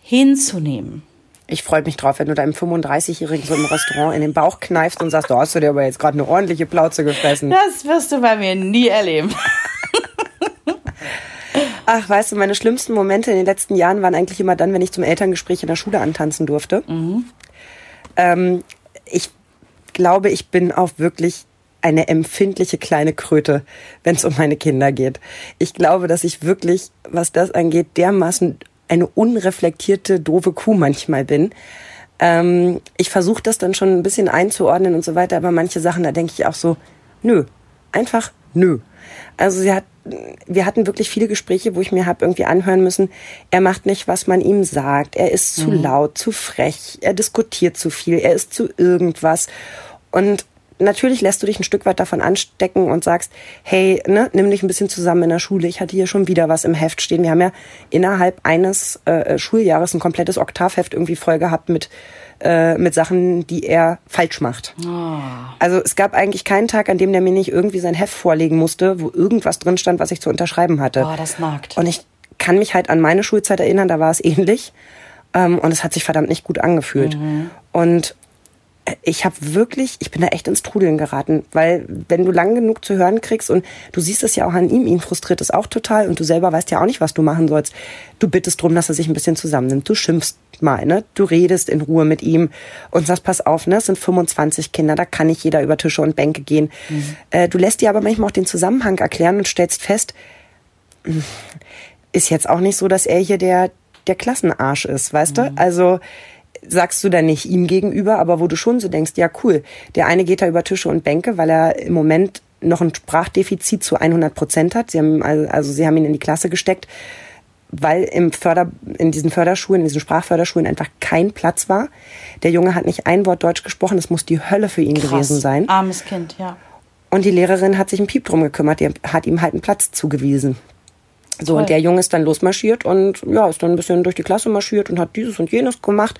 hinzunehmen. Ich freue mich drauf, wenn du deinem 35-Jährigen so im Restaurant in den Bauch kneifst und sagst, du hast du dir aber jetzt gerade eine ordentliche Plauze gefressen. Das wirst du bei mir nie erleben. Ach, weißt du, meine schlimmsten Momente in den letzten Jahren waren eigentlich immer dann, wenn ich zum Elterngespräch in der Schule antanzen durfte. Mhm. Ähm, ich glaube, ich bin auch wirklich eine empfindliche kleine Kröte, wenn es um meine Kinder geht. Ich glaube, dass ich wirklich, was das angeht, dermaßen eine unreflektierte, doofe Kuh manchmal bin. Ähm, ich versuche das dann schon ein bisschen einzuordnen und so weiter, aber manche Sachen, da denke ich auch so, nö, einfach nö. Also sie hat, wir hatten wirklich viele Gespräche, wo ich mir habe irgendwie anhören müssen, er macht nicht, was man ihm sagt, er ist zu mhm. laut, zu frech, er diskutiert zu viel, er ist zu irgendwas. Und natürlich lässt du dich ein Stück weit davon anstecken und sagst, hey, ne, nimm dich ein bisschen zusammen in der Schule. Ich hatte hier schon wieder was im Heft stehen. Wir haben ja innerhalb eines äh, Schuljahres ein komplettes Oktavheft irgendwie voll gehabt mit äh, mit Sachen, die er falsch macht. Oh. Also es gab eigentlich keinen Tag, an dem der mir nicht irgendwie sein Heft vorlegen musste, wo irgendwas drin stand, was ich zu unterschreiben hatte. Oh, das nagt. Und ich kann mich halt an meine Schulzeit erinnern, da war es ähnlich. Ähm, und es hat sich verdammt nicht gut angefühlt. Mhm. Und ich habe wirklich, ich bin da echt ins Trudeln geraten, weil wenn du lang genug zu hören kriegst und du siehst es ja auch an ihm, ihn frustriert es auch total und du selber weißt ja auch nicht, was du machen sollst. Du bittest drum, dass er sich ein bisschen zusammennimmt. Du schimpfst mal, ne? Du redest in Ruhe mit ihm und sagst, pass auf, ne? Es sind 25 Kinder, da kann nicht jeder über Tische und Bänke gehen. Mhm. Äh, du lässt dir aber manchmal auch den Zusammenhang erklären und stellst fest, ist jetzt auch nicht so, dass er hier der der Klassenarsch ist, weißt mhm. du? Also sagst du dann nicht ihm gegenüber, aber wo du schon so denkst, ja cool, der eine geht da über Tische und Bänke, weil er im Moment noch ein Sprachdefizit zu 100 Prozent hat. Sie haben also sie haben ihn in die Klasse gesteckt, weil im Förder in diesen Förderschulen, in diesen Sprachförderschulen einfach kein Platz war. Der Junge hat nicht ein Wort Deutsch gesprochen, das muss die Hölle für ihn Krass, gewesen sein. Armes Kind, ja. Und die Lehrerin hat sich einen Piep drum gekümmert, die hat ihm halt einen Platz zugewiesen. So, Toll. und der Junge ist dann losmarschiert und ja, ist dann ein bisschen durch die Klasse marschiert und hat dieses und jenes gemacht.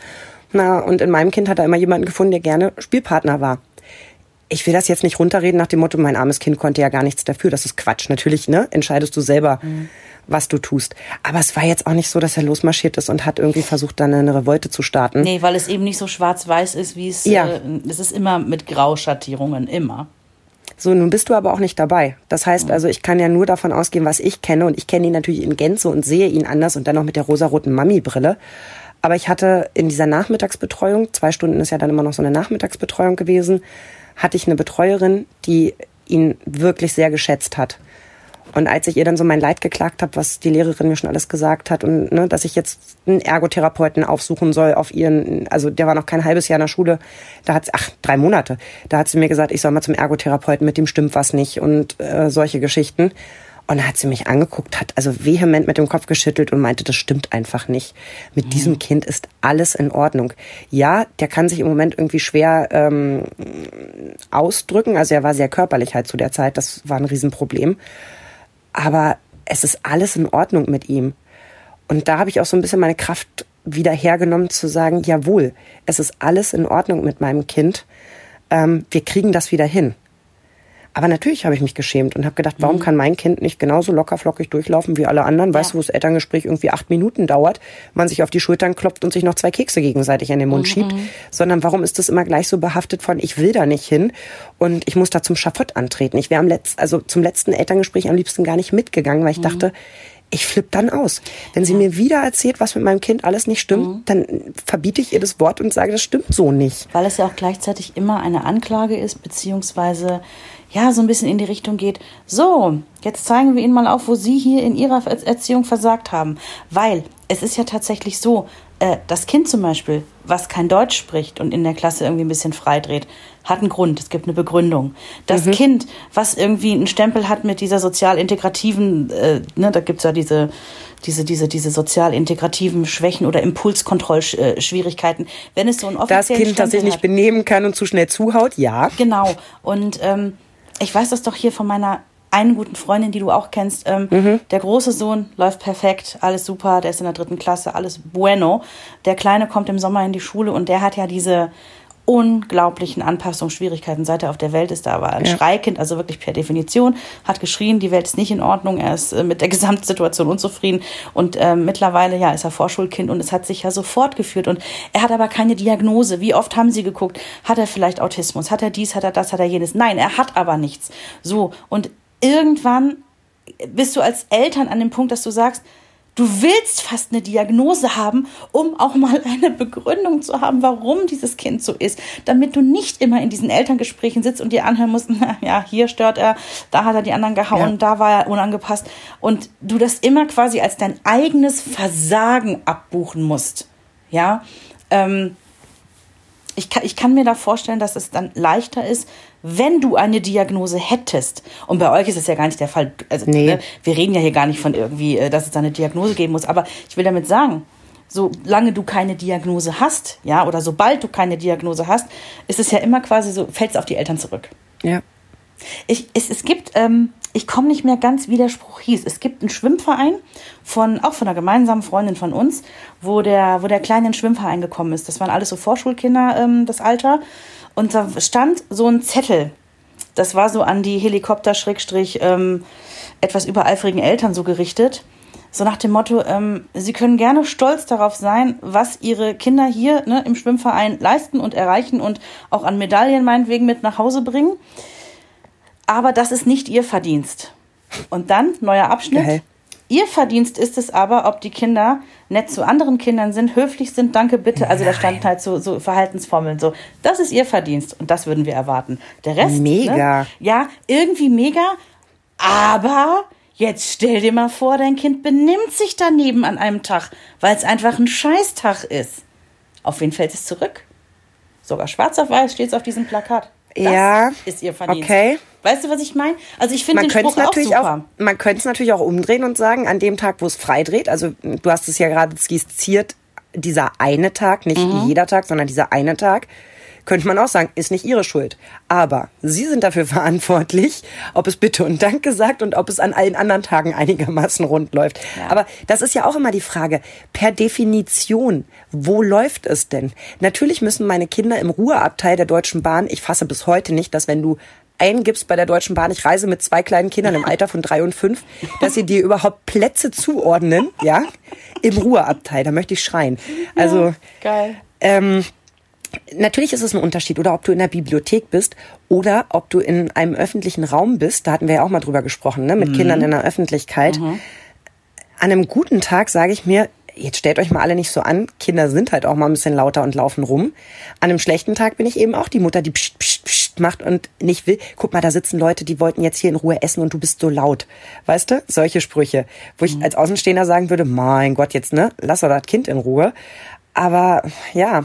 Na, und in meinem Kind hat er immer jemanden gefunden, der gerne Spielpartner war. Ich will das jetzt nicht runterreden nach dem Motto, mein armes Kind konnte ja gar nichts dafür. Das ist Quatsch. Natürlich, ne, entscheidest du selber, mhm. was du tust. Aber es war jetzt auch nicht so, dass er losmarschiert ist und hat irgendwie versucht, dann eine Revolte zu starten. Nee, weil es eben nicht so schwarz-weiß ist, wie es, ja. äh, es ist immer mit Grauschattierungen, immer. So, nun bist du aber auch nicht dabei. Das heißt also, ich kann ja nur davon ausgehen, was ich kenne und ich kenne ihn natürlich in Gänze und sehe ihn anders und dann noch mit der rosaroten Mami-Brille. Aber ich hatte in dieser Nachmittagsbetreuung, zwei Stunden ist ja dann immer noch so eine Nachmittagsbetreuung gewesen, hatte ich eine Betreuerin, die ihn wirklich sehr geschätzt hat. Und als ich ihr dann so mein Leid geklagt habe, was die Lehrerin mir schon alles gesagt hat und ne, dass ich jetzt einen Ergotherapeuten aufsuchen soll auf ihren, also der war noch kein halbes Jahr in der Schule, da hat sie, ach, drei Monate, da hat sie mir gesagt, ich soll mal zum Ergotherapeuten, mit dem stimmt was nicht und äh, solche Geschichten. Und dann hat sie mich angeguckt, hat also vehement mit dem Kopf geschüttelt und meinte, das stimmt einfach nicht. Mit mhm. diesem Kind ist alles in Ordnung. Ja, der kann sich im Moment irgendwie schwer ähm, ausdrücken. Also er war sehr körperlich halt zu der Zeit. Das war ein Riesenproblem aber es ist alles in Ordnung mit ihm. Und da habe ich auch so ein bisschen meine Kraft wieder hergenommen zu sagen, jawohl, es ist alles in Ordnung mit meinem Kind. Ähm, wir kriegen das wieder hin. Aber natürlich habe ich mich geschämt und habe gedacht, warum mhm. kann mein Kind nicht genauso lockerflockig durchlaufen wie alle anderen? Weißt du, wo das Elterngespräch irgendwie acht Minuten dauert, man sich auf die Schultern klopft und sich noch zwei Kekse gegenseitig in den Mund mhm. schiebt, sondern warum ist das immer gleich so behaftet von, ich will da nicht hin und ich muss da zum Schafott antreten? Ich wäre am letzten, also zum letzten Elterngespräch am liebsten gar nicht mitgegangen, weil ich mhm. dachte, ich flippe dann aus. Wenn sie ja. mir wieder erzählt, was mit meinem Kind alles nicht stimmt, mhm. dann verbiete ich ihr das Wort und sage, das stimmt so nicht. Weil es ja auch gleichzeitig immer eine Anklage ist, beziehungsweise ja, so ein bisschen in die Richtung geht, so, jetzt zeigen wir Ihnen mal auf, wo Sie hier in Ihrer Erziehung versagt haben. Weil es ist ja tatsächlich so, äh, das Kind zum Beispiel, was kein Deutsch spricht und in der Klasse irgendwie ein bisschen freidreht, hat einen Grund, es gibt eine Begründung. Das mhm. Kind, was irgendwie einen Stempel hat mit dieser sozial integrativen, äh, ne, da gibt's ja diese, diese, diese, diese sozial integrativen Schwächen oder Impulskontrollschwierigkeiten, wenn es so ein Das Kind, das sich nicht benehmen kann und zu schnell zuhaut, ja. Genau. Und ähm, ich weiß das doch hier von meiner einen guten Freundin, die du auch kennst. Ähm, mhm. Der große Sohn läuft perfekt, alles super, der ist in der dritten Klasse, alles bueno. Der Kleine kommt im Sommer in die Schule und der hat ja diese unglaublichen Anpassungsschwierigkeiten, seit er auf der Welt ist. Da war ein ja. Schreikind, also wirklich per Definition, hat geschrien, die Welt ist nicht in Ordnung, er ist äh, mit der Gesamtsituation unzufrieden und äh, mittlerweile ja ist er Vorschulkind und es hat sich ja so fortgeführt und er hat aber keine Diagnose. Wie oft haben sie geguckt, hat er vielleicht Autismus, hat er dies, hat er das, hat er jenes? Nein, er hat aber nichts. So und irgendwann bist du als Eltern an dem Punkt, dass du sagst, Du willst fast eine Diagnose haben, um auch mal eine Begründung zu haben, warum dieses Kind so ist, damit du nicht immer in diesen Elterngesprächen sitzt und dir anhören musst, na, ja, hier stört er, da hat er die anderen gehauen, ja. da war er unangepasst und du das immer quasi als dein eigenes Versagen abbuchen musst. Ja, ähm, ich kann, ich kann mir da vorstellen, dass es dann leichter ist, wenn du eine Diagnose hättest. Und bei euch ist es ja gar nicht der Fall. Also, nee. ne, wir reden ja hier gar nicht von irgendwie, äh, dass es da eine Diagnose geben muss. Aber ich will damit sagen, solange du keine Diagnose hast, ja, oder sobald du keine Diagnose hast, ist es ja immer quasi so, fällt es auf die Eltern zurück. Ja. Ich, es, es gibt, ähm, ich komme nicht mehr ganz, wie der Spruch hieß. Es gibt einen Schwimmverein von, auch von einer gemeinsamen Freundin von uns, wo der, wo der Kleine in den Schwimmverein gekommen ist. Das waren alles so Vorschulkinder, ähm, das Alter. Und da stand so ein Zettel. Das war so an die Helikopter, Schrägstrich, ähm, etwas übereifrigen Eltern so gerichtet. So nach dem Motto, ähm, sie können gerne stolz darauf sein, was ihre Kinder hier ne, im Schwimmverein leisten und erreichen und auch an Medaillen meinetwegen mit nach Hause bringen aber das ist nicht ihr Verdienst. Und dann, neuer Abschnitt. Geil. Ihr Verdienst ist es aber, ob die Kinder nett zu anderen Kindern sind, höflich sind, danke, bitte. Also da standen halt so, so Verhaltensformeln so. Das ist ihr Verdienst und das würden wir erwarten. Der Rest. Ne? Mega. Ne, ja, irgendwie mega. Aber jetzt stell dir mal vor, dein Kind benimmt sich daneben an einem Tag, weil es einfach ein Scheißtag ist. Auf wen fällt es zurück? Sogar schwarz auf weiß steht es auf diesem Plakat. Das ja. ist ihr Verdienst. Okay. Weißt du, was ich meine? Also ich finde den Spruch natürlich auch super. Auch, man könnte es natürlich auch umdrehen und sagen, an dem Tag, wo es freidreht, also du hast es ja gerade skizziert, dieser eine Tag, nicht mhm. jeder Tag, sondern dieser eine Tag, könnte man auch sagen, ist nicht ihre Schuld. Aber sie sind dafür verantwortlich, ob es Bitte und Dank gesagt und ob es an allen anderen Tagen einigermaßen rund läuft. Ja. Aber das ist ja auch immer die Frage, per Definition, wo läuft es denn? Natürlich müssen meine Kinder im Ruheabteil der Deutschen Bahn, ich fasse bis heute nicht, dass wenn du eingibst bei der Deutschen Bahn, ich reise mit zwei kleinen Kindern im Alter von drei und fünf, dass sie dir überhaupt Plätze zuordnen, ja, im Ruheabteil. Da möchte ich schreien. Also, ja, geil. Ähm, Natürlich ist es ein Unterschied, oder ob du in der Bibliothek bist oder ob du in einem öffentlichen Raum bist. Da hatten wir ja auch mal drüber gesprochen, ne? mit mhm. Kindern in der Öffentlichkeit. Mhm. An einem guten Tag sage ich mir, jetzt stellt euch mal alle nicht so an, Kinder sind halt auch mal ein bisschen lauter und laufen rum. An einem schlechten Tag bin ich eben auch die Mutter, die pst, pst, pst macht und nicht will. Guck mal, da sitzen Leute, die wollten jetzt hier in Ruhe essen und du bist so laut. Weißt du? Solche Sprüche, wo ich mhm. als Außenstehender sagen würde, mein Gott, jetzt, ne, lass doch das Kind in Ruhe. Aber ja,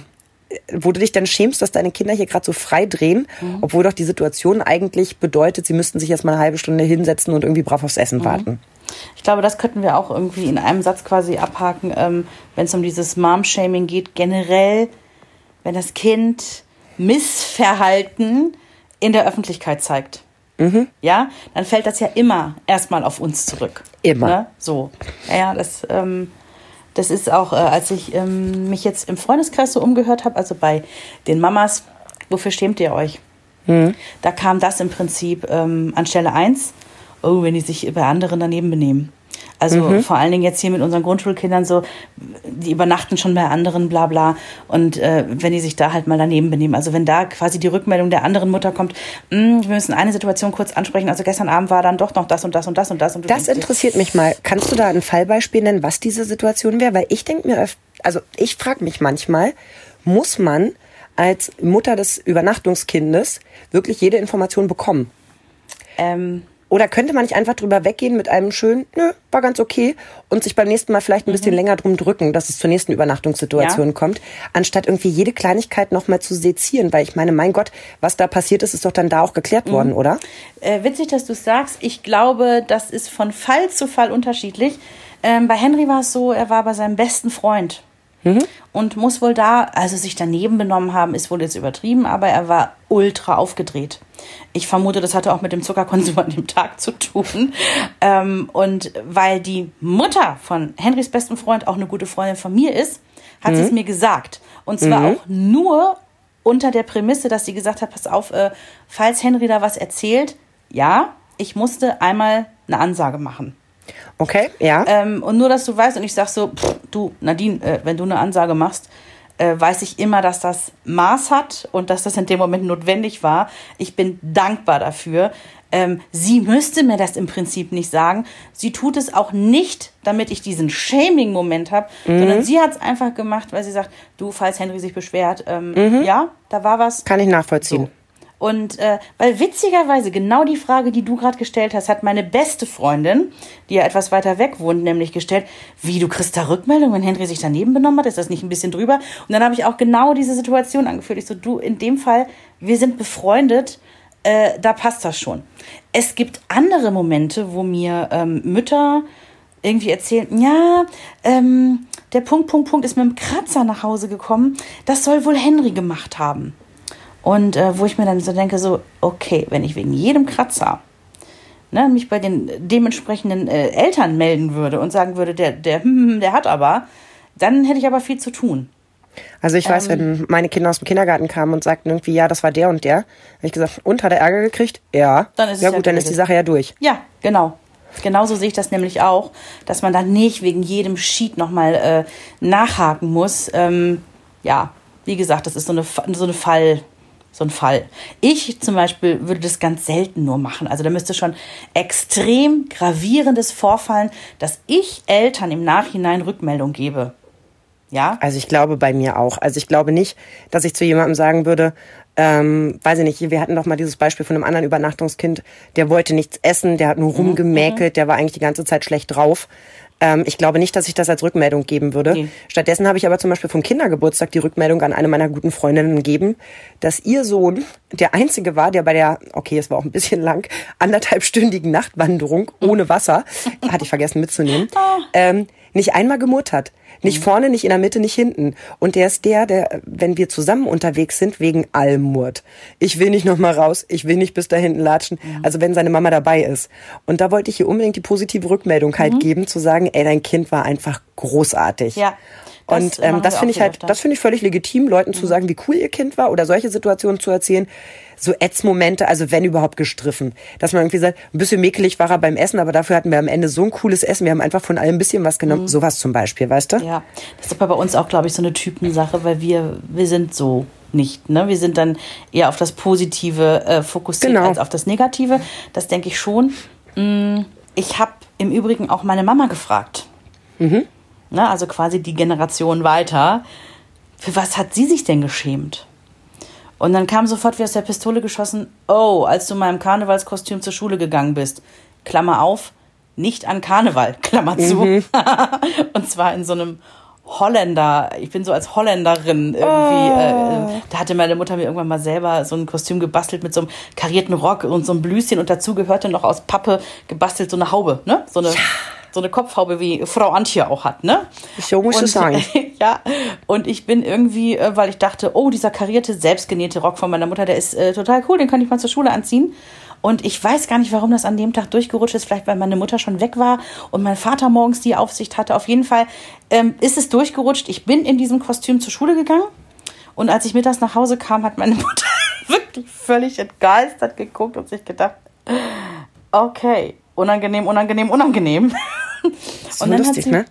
wo du dich dann schämst, dass deine Kinder hier gerade so frei drehen, mhm. obwohl doch die Situation eigentlich bedeutet, sie müssten sich erst mal eine halbe Stunde hinsetzen und irgendwie brav aufs Essen mhm. warten. Ich glaube, das könnten wir auch irgendwie in einem Satz quasi abhaken, ähm, wenn es um dieses Mom-Shaming geht. Generell, wenn das Kind Missverhalten in der Öffentlichkeit zeigt. Mhm. Ja, dann fällt das ja immer erstmal auf uns zurück. Immer. Ne? So. Ja, das, ähm, das ist auch, äh, als ich ähm, mich jetzt im Freundeskreis so umgehört habe, also bei den Mamas, wofür schämt ihr euch? Mhm. Da kam das im Prinzip ähm, an Stelle 1 oh, wenn die sich bei anderen daneben benehmen. Also mhm. vor allen Dingen jetzt hier mit unseren Grundschulkindern so, die übernachten schon bei anderen, bla bla. Und äh, wenn die sich da halt mal daneben benehmen. Also wenn da quasi die Rückmeldung der anderen Mutter kommt, hm, wir müssen eine Situation kurz ansprechen. Also gestern Abend war dann doch noch das und das und das und das. Und das interessiert mich mal. Kannst du da ein Fallbeispiel nennen, was diese Situation wäre? Weil ich denke mir, also ich frage mich manchmal, muss man als Mutter des Übernachtungskindes wirklich jede Information bekommen? Ähm, Oder könnte man nicht einfach drüber weggehen mit einem schönen, nö, war ganz okay und sich beim nächsten Mal vielleicht ein bisschen länger drum drücken, dass es zur nächsten Übernachtungssituation Ja. kommt, anstatt irgendwie jede Kleinigkeit nochmal zu sezieren, weil ich meine, mein Gott, was da passiert ist, ist doch dann da auch geklärt worden, oder? Äh, witzig, dass du es sagst. Ich glaube, das ist von Fall zu Fall unterschiedlich. Ähm, bei Henry war es so, er war bei seinem besten Freund. Und muss wohl da, also sich daneben benommen haben, ist wohl jetzt übertrieben, aber er war ultra aufgedreht. Ich vermute, das hatte auch mit dem Zuckerkonsum an dem Tag zu tun. Ähm, und weil die Mutter von Henrys besten Freund auch eine gute Freundin von mir ist, hat sie es mir gesagt. Und zwar auch nur unter der Prämisse, dass sie gesagt hat, pass auf, äh, falls Henry da was erzählt, ja, ich musste einmal eine Ansage machen. Okay, ja. Ähm, und nur, dass du weißt, und ich sag so, pff, du, Nadine, äh, wenn du eine Ansage machst, äh, weiß ich immer, dass das Maß hat und dass das in dem Moment notwendig war. Ich bin dankbar dafür. Ähm, sie müsste mir das im Prinzip nicht sagen. Sie tut es auch nicht, damit ich diesen Shaming-Moment habe, sondern sie hat es einfach gemacht, weil sie sagt, du, falls Henry sich beschwert, ähm, ja, da war was. Kann ich nachvollziehen. So. Und äh, weil witzigerweise genau die Frage, die du gerade gestellt hast, hat meine beste Freundin, die ja etwas weiter weg wohnt, nämlich gestellt, wie du kriegst da Rückmeldung, wenn Henry sich daneben benommen hat, ist das nicht ein bisschen drüber? Und dann habe ich auch genau diese Situation angeführt. Ich so, du, in dem Fall, wir sind befreundet, äh, da passt das schon. Es gibt andere Momente, wo mir ähm, Mütter irgendwie erzählen, ja, ähm, der Punkt, Punkt, Punkt ist mit dem Kratzer nach Hause gekommen. Das soll wohl Henry gemacht haben. Und äh, wo ich mir dann so denke, so, okay, wenn ich wegen jedem Kratzer ne, mich bei den dementsprechenden äh, Eltern melden würde und sagen würde, der, der, hm, der hat aber, dann hätte ich aber viel zu tun. Also ich weiß, wenn meine Kinder aus dem Kindergarten kamen und sagten irgendwie, ja, das war der und der, habe ich gesagt, und hat er Ärger gekriegt? Ja. Dann ist es ja ja gut, dann ist die. Sache ja durch. Ja, genau. Genauso sehe ich das nämlich auch, dass man dann nicht wegen jedem Sheet nochmal äh, nachhaken muss. Ähm, ja, wie gesagt, das ist so eine, so eine Fall, so ein Fall. Ich zum Beispiel würde das ganz selten nur machen. Also da müsste schon extrem gravierendes vorfallen, dass ich Eltern im Nachhinein Rückmeldung gebe. Ja? Also ich glaube bei mir auch. Also ich glaube nicht, dass ich zu jemandem sagen würde, ähm, weiß ich nicht, wir hatten doch mal dieses Beispiel von einem anderen Übernachtungskind, der wollte nichts essen, der hat nur rumgemäkelt, der war eigentlich die ganze Zeit schlecht drauf. Ähm, ich glaube nicht, dass ich das als Rückmeldung geben würde. Nee. Stattdessen habe ich aber zum Beispiel vom Kindergeburtstag die Rückmeldung an eine meiner guten Freundinnen gegeben, dass ihr Sohn der einzige war, der bei der, okay, es war auch ein bisschen lang, anderthalbstündigen Nachtwanderung ohne Wasser, hatte ich vergessen mitzunehmen, ähm, nicht einmal gemurrt hat. Nicht vorne, nicht in der Mitte, nicht hinten. Und der ist der, der, wenn wir zusammen unterwegs sind, wegen allem murrt. Ich will nicht noch mal raus, ich will nicht bis da hinten latschen. Also wenn seine Mama dabei ist. Und da wollte ich ihr unbedingt die positive Rückmeldung halt geben, zu sagen, ey, dein Kind war einfach großartig. Ja, Und ähm, das wir finde auch ich halt, öfter. das finde ich völlig legitim, Leuten zu sagen, wie cool ihr Kind war oder solche Situationen zu erzählen. So Ätzmomente, also wenn überhaupt gestriffen. Dass man irgendwie sagt, ein bisschen mäkelig war er beim Essen, aber dafür hatten wir am Ende so ein cooles Essen. Wir haben einfach von allem ein bisschen was genommen. Sowas zum Beispiel, weißt du? Ja, das ist aber bei uns auch, glaube ich, so eine Typensache, weil wir, wir sind so nicht. Ne? Wir sind dann eher auf das Positive äh, fokussiert Genau. als auf das Negative. Das denke ich schon. Mm, Ich habe im Übrigen auch meine Mama gefragt. Ne? Also quasi die Generation weiter. Für was hat sie sich denn geschämt? Und dann kam sofort wie aus der Pistole geschossen, oh, als du in meinem Karnevalskostüm zur Schule gegangen bist. Klammer auf, nicht an Karneval, Klammer zu. Und zwar in so einem Holländer, ich bin so als Holländerin irgendwie, äh, da hatte meine Mutter mir irgendwann mal selber so ein Kostüm gebastelt mit so einem karierten Rock und so einem Blüschen und dazu gehörte noch aus Pappe gebastelt so eine Haube, ne? So eine, so eine Kopfhaube, wie Frau Antje auch hat, ne? So du Und, sagen. ja, und ich bin irgendwie, äh, weil ich dachte, oh, dieser karierte, selbstgenähte Rock von meiner Mutter, der ist äh, total cool, den kann ich mal zur Schule anziehen. Und ich weiß gar nicht, warum das an dem Tag durchgerutscht ist. Vielleicht, weil meine Mutter schon weg war und mein Vater morgens die Aufsicht hatte. Auf jeden Fall ähm, ist es durchgerutscht. Ich bin in diesem Kostüm zur Schule gegangen. Und als ich mittags nach Hause kam, hat meine Mutter wirklich völlig entgeistert geguckt und sich gedacht, okay, unangenehm, unangenehm, unangenehm. So lustig, ne?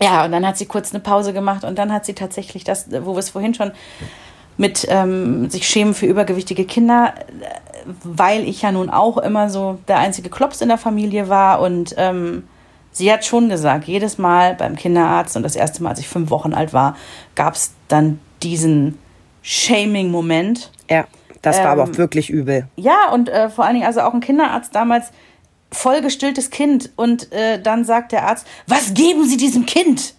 Ja, und dann hat sie kurz eine Pause gemacht und dann hat sie tatsächlich das, wo wir es vorhin schon mit ähm, sich schämen für übergewichtige Kinder, weil ich ja nun auch immer so der einzige Klops in der Familie war und ähm, sie hat schon gesagt, jedes Mal beim Kinderarzt und das erste Mal, als ich fünf Wochen alt war, gab es dann diesen Shaming-Moment. Ja, Das war aber Ähm, auch wirklich übel. Ja, und äh, vor allen Dingen also auch ein Kinderarzt damals, vollgestilltes Kind. Und äh, dann sagt der Arzt, was geben Sie diesem Kind?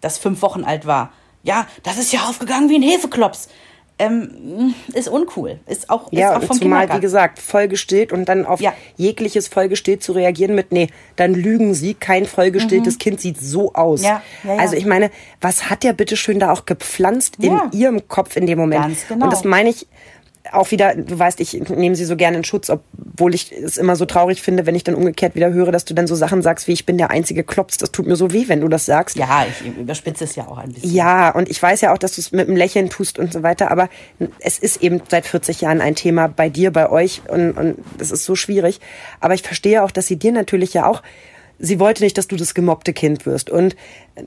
Das fünf Wochen alt war. Ja, das ist ja aufgegangen wie ein Hefeklops. Ähm, ist uncool. Ist auch, Ja, ist auch vom zumal, wie gesagt, vollgestillt und dann auf Ja. jegliches vollgestillt zu reagieren mit, nee, dann lügen sie, kein vollgestilltes Kind sieht so aus. Mhm. Ja, ja, ja. Also ich meine, was hat der bitteschön da auch gepflanzt in ihrem Kopf in dem Moment? Ganz genau. Und das meine ich auch wieder, du weißt, ich nehme sie so gerne in Schutz, obwohl ich es immer so traurig finde, wenn ich dann umgekehrt wieder höre, dass du dann so Sachen sagst, wie ich bin der einzige Klops. Das tut mir so weh, wenn du das sagst. Ja, ich überspitze es ja auch ein bisschen. Ja, und ich weiß ja auch, dass du es mit einem Lächeln tust und so weiter, aber es ist eben seit 40 Jahren ein Thema bei dir, bei euch und, und das ist so schwierig. Aber ich verstehe auch, dass sie dir natürlich ja auch, sie wollte nicht, dass du das gemobbte Kind wirst und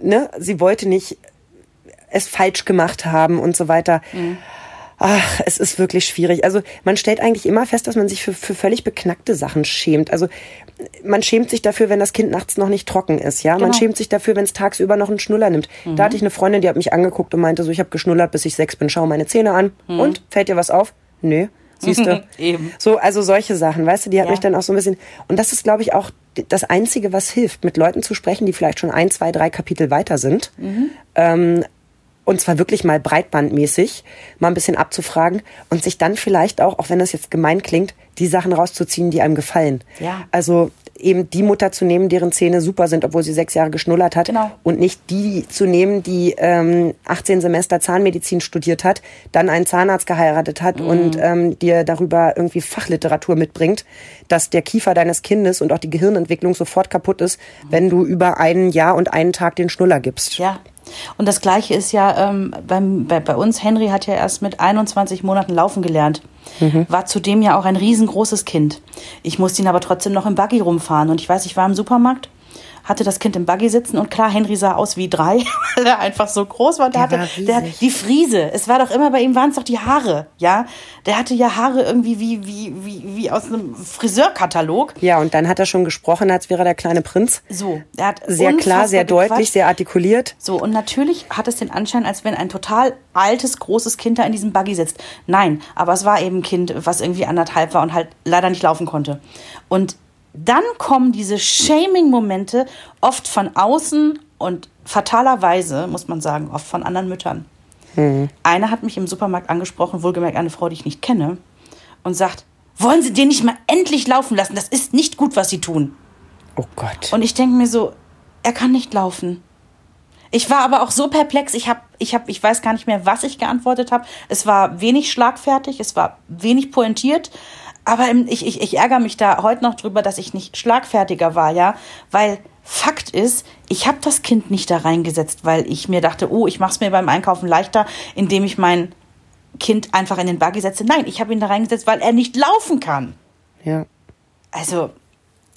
ne, sie wollte nicht es falsch gemacht haben und so weiter. Ach, es ist wirklich schwierig. Also man stellt eigentlich immer fest, dass man sich für, für völlig beknackte Sachen schämt. Also man schämt sich dafür, wenn das Kind nachts noch nicht trocken ist. Ja, man Genau. schämt sich dafür, wenn es tagsüber noch einen Schnuller nimmt. Da hatte ich eine Freundin, die hat mich angeguckt und meinte so, ich habe geschnullert, bis ich sechs bin. Schau meine Zähne an. Und fällt dir was auf? Nö. Siehst du? Eben. So, also solche Sachen, weißt du, die hat Ja. mich dann auch so ein bisschen. Und das ist, glaube ich, auch das Einzige, was hilft, mit Leuten zu sprechen, die vielleicht schon ein, zwei, drei Kapitel weiter sind. Ähm, und zwar wirklich mal breitbandmäßig, mal ein bisschen abzufragen und sich dann vielleicht auch, auch wenn das jetzt gemein klingt, die Sachen rauszuziehen, die einem gefallen. Ja. Also eben die Mutter zu nehmen, deren Zähne super sind, obwohl sie sechs Jahre geschnullert hat. Genau. Und nicht die zu nehmen, die ähm, 18 Semester Zahnmedizin studiert hat, dann einen Zahnarzt geheiratet hat und ähm, dir darüber irgendwie Fachliteratur mitbringt, dass der Kiefer deines Kindes und auch die Gehirnentwicklung sofort kaputt ist, wenn du über ein Jahr und einen Tag den Schnuller gibst. Ja. Und das Gleiche ist ja ähm, beim, bei, bei uns, Henry hat ja erst mit 21 Monaten laufen gelernt. War zudem ja auch ein riesengroßes Kind. Ich musste ihn aber trotzdem noch im Buggy rumfahren. Und ich weiß, ich war im Supermarkt, hatte das Kind im Buggy sitzen und klar, Henry sah aus wie drei, weil er einfach so groß war. Der, Der hatte war der, die Friese. Es war doch immer bei ihm, waren es doch die Haare. Ja, der hatte ja Haare irgendwie wie, wie, wie, wie aus einem Friseurkatalog. Ja, und dann hat er schon gesprochen, als wäre der kleine Prinz. So, er hat Sehr klar, sehr deutlich, gequatscht. sehr artikuliert. So, und natürlich hat es den Anschein, als wenn ein total altes, großes Kind da in diesem Buggy sitzt. Nein, aber es war eben ein Kind, was irgendwie anderthalb war und halt leider nicht laufen konnte. Und dann kommen diese Shaming-Momente oft von außen und fatalerweise, muss man sagen, oft von anderen Müttern. Eine hat mich im Supermarkt angesprochen, wohlgemerkt eine Frau, die ich nicht kenne, und sagt, wollen Sie den nicht mal endlich laufen lassen? Das ist nicht gut, was Sie tun. Oh Gott. Und ich denke mir so, er kann nicht laufen. Ich war aber auch so perplex, ich habe, ich habe, ich weiß gar nicht mehr, was ich geantwortet habe. Es war wenig schlagfertig, es war wenig pointiert, aber ich, ich, ich ärgere mich da heute noch drüber, dass ich nicht schlagfertiger war, ja, weil Fakt ist, ich habe das Kind nicht da reingesetzt, weil ich mir dachte, oh, ich mache es mir beim Einkaufen leichter, indem ich mein Kind einfach in den Buggy setze. Nein, ich habe ihn da reingesetzt, weil er nicht laufen kann. ja. Also,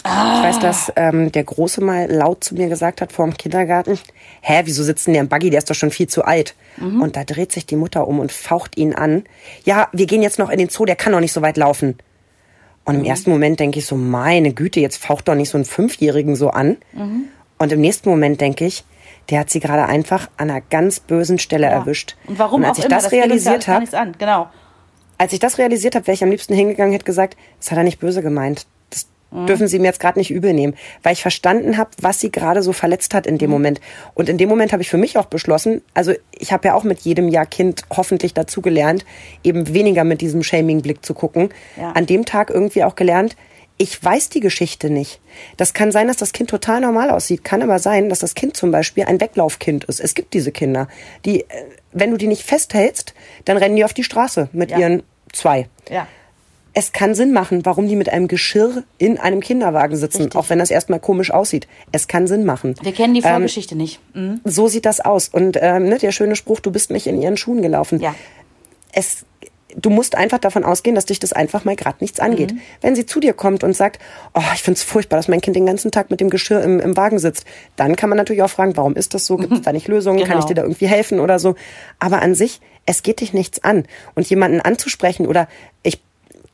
Ich weiß, dass ähm, der Große mal laut zu mir gesagt hat vor dem Kindergarten, hä, wieso sitzt denn der im Buggy, der ist doch schon viel zu alt. Und da dreht sich die Mutter um und faucht ihn an. Ja, wir gehen jetzt noch in den Zoo, der kann doch nicht so weit laufen. Und im ersten Moment denke ich so, meine Güte, jetzt faucht doch nicht so einen Fünfjährigen so an. Und im nächsten Moment denke ich, der hat sie gerade einfach an einer ganz bösen Stelle ja. erwischt. Und warum und als auch ich immer, das realisiert habe. Genau. als ich das realisiert habe, wäre ich am liebsten hingegangen, hätte gesagt, das hat er nicht böse gemeint. Das dürfen Sie mir jetzt gerade nicht übel nehmen, weil ich verstanden habe, was sie gerade so verletzt hat in dem Moment. Und in dem Moment habe ich für mich auch beschlossen, also ich habe ja auch mit jedem Jahr Kind hoffentlich dazugelernt, eben weniger mit diesem Shaming-Blick zu gucken. Ja. An dem Tag irgendwie auch gelernt, ich weiß die Geschichte nicht. Das kann sein, dass das Kind total normal aussieht. Kann aber sein, dass das Kind zum Beispiel ein Weglaufkind ist. Es gibt diese Kinder, die, äh, wenn du die nicht festhältst, dann rennen die auf die Straße mit Ja. ihren zwei. Ja. Es kann Sinn machen, warum die mit einem Geschirr in einem Kinderwagen sitzen, Richtig. auch wenn das erstmal komisch aussieht. Es kann Sinn machen. Wir kennen die Ähm, Vorgeschichte nicht. Mhm. so sieht das aus. Und ähm, ne, der schöne Spruch, du bist nicht in ihren Schuhen gelaufen. Ja. Es, du musst einfach davon ausgehen, dass dich das einfach mal gerade nichts angeht. Mhm. Wenn sie zu dir kommt und sagt, oh, ich find's furchtbar, dass mein Kind den ganzen Tag mit dem Geschirr im, im Wagen sitzt, dann kann man natürlich auch fragen, warum ist das so? Gibt es da nicht Lösungen? Kann Genau. ich dir da irgendwie helfen oder so? Aber an sich, es geht dich nichts an. Und jemanden anzusprechen oder ich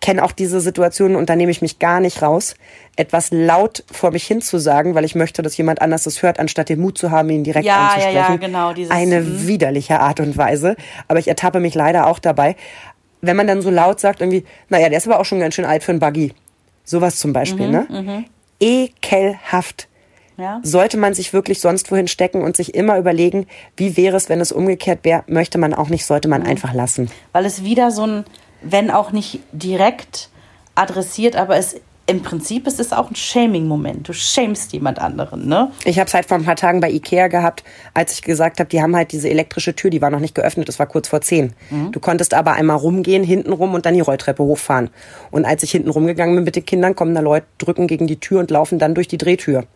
kenne auch diese Situation und da nehme ich mich gar nicht raus, etwas laut vor mich hin zu sagen, weil ich möchte, dass jemand anders das hört, anstatt den Mut zu haben, ihn direkt Ja, ja, anzusprechen. ja, genau, dieses, Eine mhm. widerliche Art und Weise. Aber ich ertappe mich leider auch dabei. wenn man dann so laut sagt, irgendwie, naja, der ist aber auch schon ganz schön alt für einen Buggy. Sowas zum Beispiel, Mhm, ne? Ekelhaft. Ja. Sollte man sich wirklich sonst wohin stecken und sich immer überlegen, wie wäre es, wenn es umgekehrt wäre, möchte man auch nicht, sollte Mhm. man einfach lassen. Weil es wieder so ein, wenn auch nicht direkt adressiert, aber es im Prinzip ist es auch ein Shaming-Moment. Du shamest jemand anderen, ne? Ich habe es halt vor ein paar Tagen bei Ikea gehabt, als ich gesagt habe, die haben halt diese elektrische Tür, die war noch nicht geöffnet, das war kurz vor zehn. Du konntest aber einmal rumgehen, hinten rum und dann die Rolltreppe hochfahren. Und als ich hinten rumgegangen bin mit den Kindern, kommen da Leute, drücken gegen die Tür und laufen dann durch die Drehtür.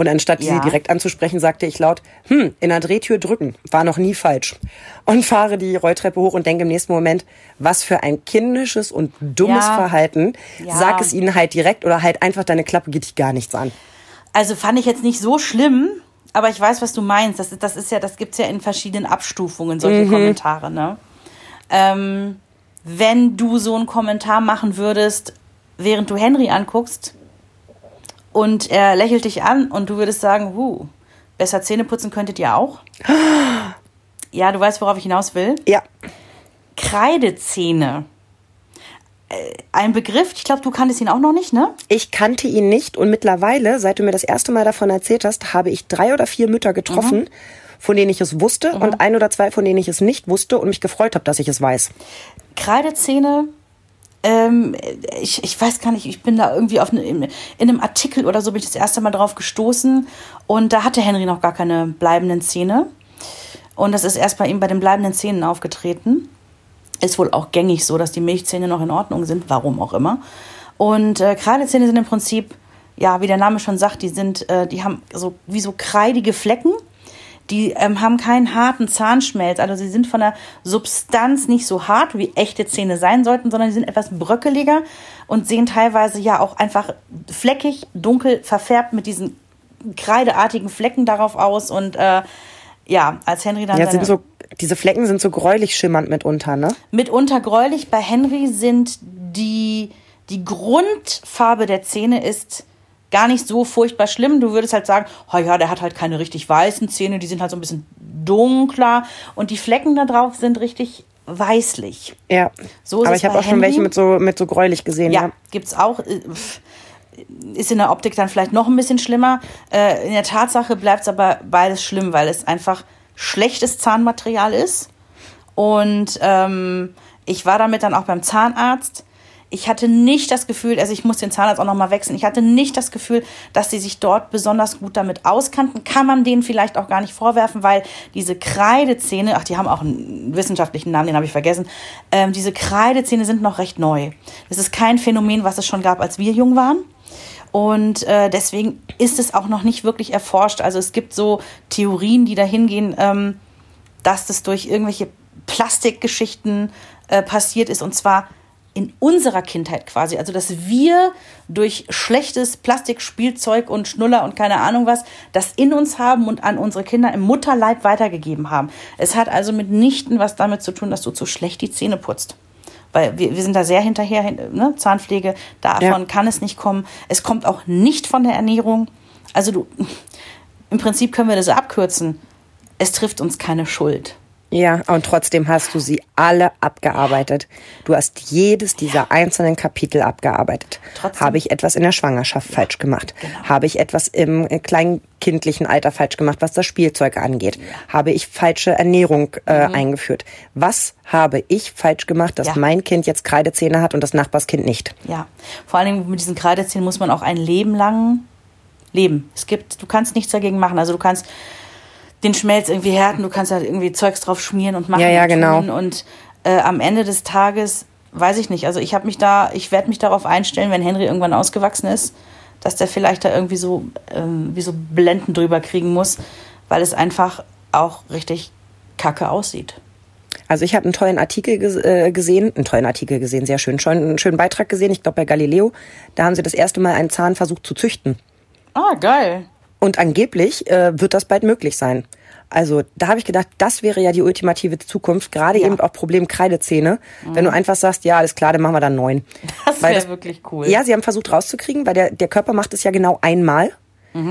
Und anstatt Ja. sie direkt anzusprechen, sagte ich laut, hm, in der Drehtür drücken, war noch nie falsch. Und fahre die Rolltreppe hoch und denke im nächsten Moment, was für ein kindisches und dummes Ja. Verhalten. Ja. Sag es ihnen halt direkt oder halt einfach deine Klappe, geht dich gar nichts an. Also fand ich jetzt nicht so schlimm, aber ich weiß, was du meinst. Das, ist- das ist ja, das gibt's ja in verschiedenen Abstufungen, solche Kommentare, ne? Ähm, wenn du so einen Kommentar machen würdest, während du Henry anguckst und er lächelt dich an und du würdest sagen, huh, besser Zähne putzen könntet ihr auch. Ja, du weißt, worauf ich hinaus will. Ja, Kreidezähne. Äh, Ein Begriff, ich glaube, du kanntest ihn auch noch nicht, ne? Ich kannte ihn nicht und mittlerweile, seit du mir das erste Mal davon erzählt hast, habe ich drei oder vier Mütter getroffen, von denen ich es wusste und ein oder zwei, von denen ich es nicht wusste und mich gefreut habe, dass ich es weiß. Kreidezähne, ähm, ich, ich weiß gar nicht, ich bin da irgendwie auf ne, in, in einem Artikel oder so bin ich das erste Mal drauf gestoßen und da hatte Henry noch gar keine bleibenden Zähne. Und das ist erst bei ihm bei den bleibenden Zähnen aufgetreten. Ist wohl auch gängig so, dass die Milchzähne noch in Ordnung sind, warum auch immer. Und äh, Kreidezähne sind im Prinzip, ja, wie der Name schon sagt, die sind, äh, die haben so wie so kreidige Flecken. Die ähm, haben keinen harten Zahnschmelz, also sie sind von der Substanz nicht so hart, wie echte Zähne sein sollten, sondern die sind etwas bröckeliger und sehen teilweise ja auch einfach fleckig, dunkel verfärbt mit diesen kreideartigen Flecken darauf aus. Und äh, ja, als Henry dann Ja, sind so, diese Flecken sind so gräulich schimmernd mitunter, ne? mitunter gräulich. Bei Henry sind die, die Grundfarbe der Zähne ist gar nicht so furchtbar schlimm. Du würdest halt sagen, oh ja, der hat halt keine richtig weißen Zähne, die sind halt so ein bisschen dunkler und die Flecken da drauf sind richtig weißlich. Ja. So ist Aber es ich habe auch schon Henry. welche mit so, mit so gräulich gesehen, ja. Ja, gibt's auch. äh, Ist in der Optik dann vielleicht noch ein bisschen schlimmer. Äh, In der Tatsache bleibt es aber beides schlimm, weil es einfach schlechtes Zahnmaterial ist. Und ähm, ich war damit dann auch beim Zahnarzt. Ich hatte nicht das Gefühl, also ich muss den Zahnarzt auch nochmal wechseln. Ich hatte nicht das Gefühl, dass sie sich dort besonders gut damit auskannten. Kann man denen vielleicht auch gar nicht vorwerfen, weil diese Kreidezähne, ach, die haben auch einen wissenschaftlichen Namen, den habe ich vergessen. Ähm, diese Kreidezähne sind noch recht neu. Das ist kein Phänomen, was es schon gab, als wir jung waren. Und äh, deswegen ist es auch noch nicht wirklich erforscht. Also es gibt so Theorien, die dahin gehen, ähm, dass das durch irgendwelche Plastikgeschichten äh, passiert ist. Und zwar in unserer Kindheit quasi. Also dass wir durch schlechtes Plastikspielzeug und Schnuller und keine Ahnung was, das in uns haben und an unsere Kinder im Mutterleib weitergegeben haben. Es hat also mitnichten was damit zu tun, dass du zu schlecht die Zähne putzt. Weil wir, wir sind da sehr hinterher, hin- ne? Zahnpflege, davon Ja. kann es nicht kommen. Es kommt auch nicht von der Ernährung. Also du, im Prinzip können wir das abkürzen. Es trifft uns keine Schuld. Ja, und trotzdem hast du sie alle abgearbeitet. Du hast jedes dieser einzelnen Kapitel abgearbeitet. Trotzdem- Habe ich etwas in der Schwangerschaft falsch gemacht? Habe ich etwas im äh, kleinkindlichen Alter falsch gemacht, was das Spielzeug angeht? Habe ich falsche Ernährung äh, eingeführt? Was habe ich falsch gemacht, dass Ja. mein Kind jetzt Kreidezähne hat und das Nachbarskind nicht? Ja, vor allen Dingen mit diesen Kreidezähnen muss man auch ein Leben lang leben. Es gibt, du kannst nichts dagegen machen. Also du kannst den Schmelz irgendwie härten, du kannst halt irgendwie Zeugs drauf schmieren und machen Ja, ja, und genau. Und äh, am Ende des Tages weiß ich nicht. Also ich habe mich da, ich werde mich darauf einstellen, wenn Henry irgendwann ausgewachsen ist, dass der vielleicht da irgendwie so ähm, wie so Blenden drüber kriegen muss, weil es einfach auch richtig kacke aussieht. Also ich habe einen tollen Artikel äh, gesehen, einen tollen Artikel gesehen, sehr schön, schon einen schönen Beitrag gesehen, ich glaube bei Galileo. Da haben sie das erste Mal einen Zahn versucht zu züchten. Ah, geil. Und angeblich äh, wird das bald möglich sein. Also da habe ich gedacht, das wäre ja die ultimative Zukunft, gerade Ja. Mhm. eben auch Problem Kreidezähne. Wenn du einfach sagst, ja, alles klar, dann machen wir dann neun. Das wäre wirklich cool. Ja, sie haben versucht rauszukriegen, weil der, der Körper macht es ja genau einmal.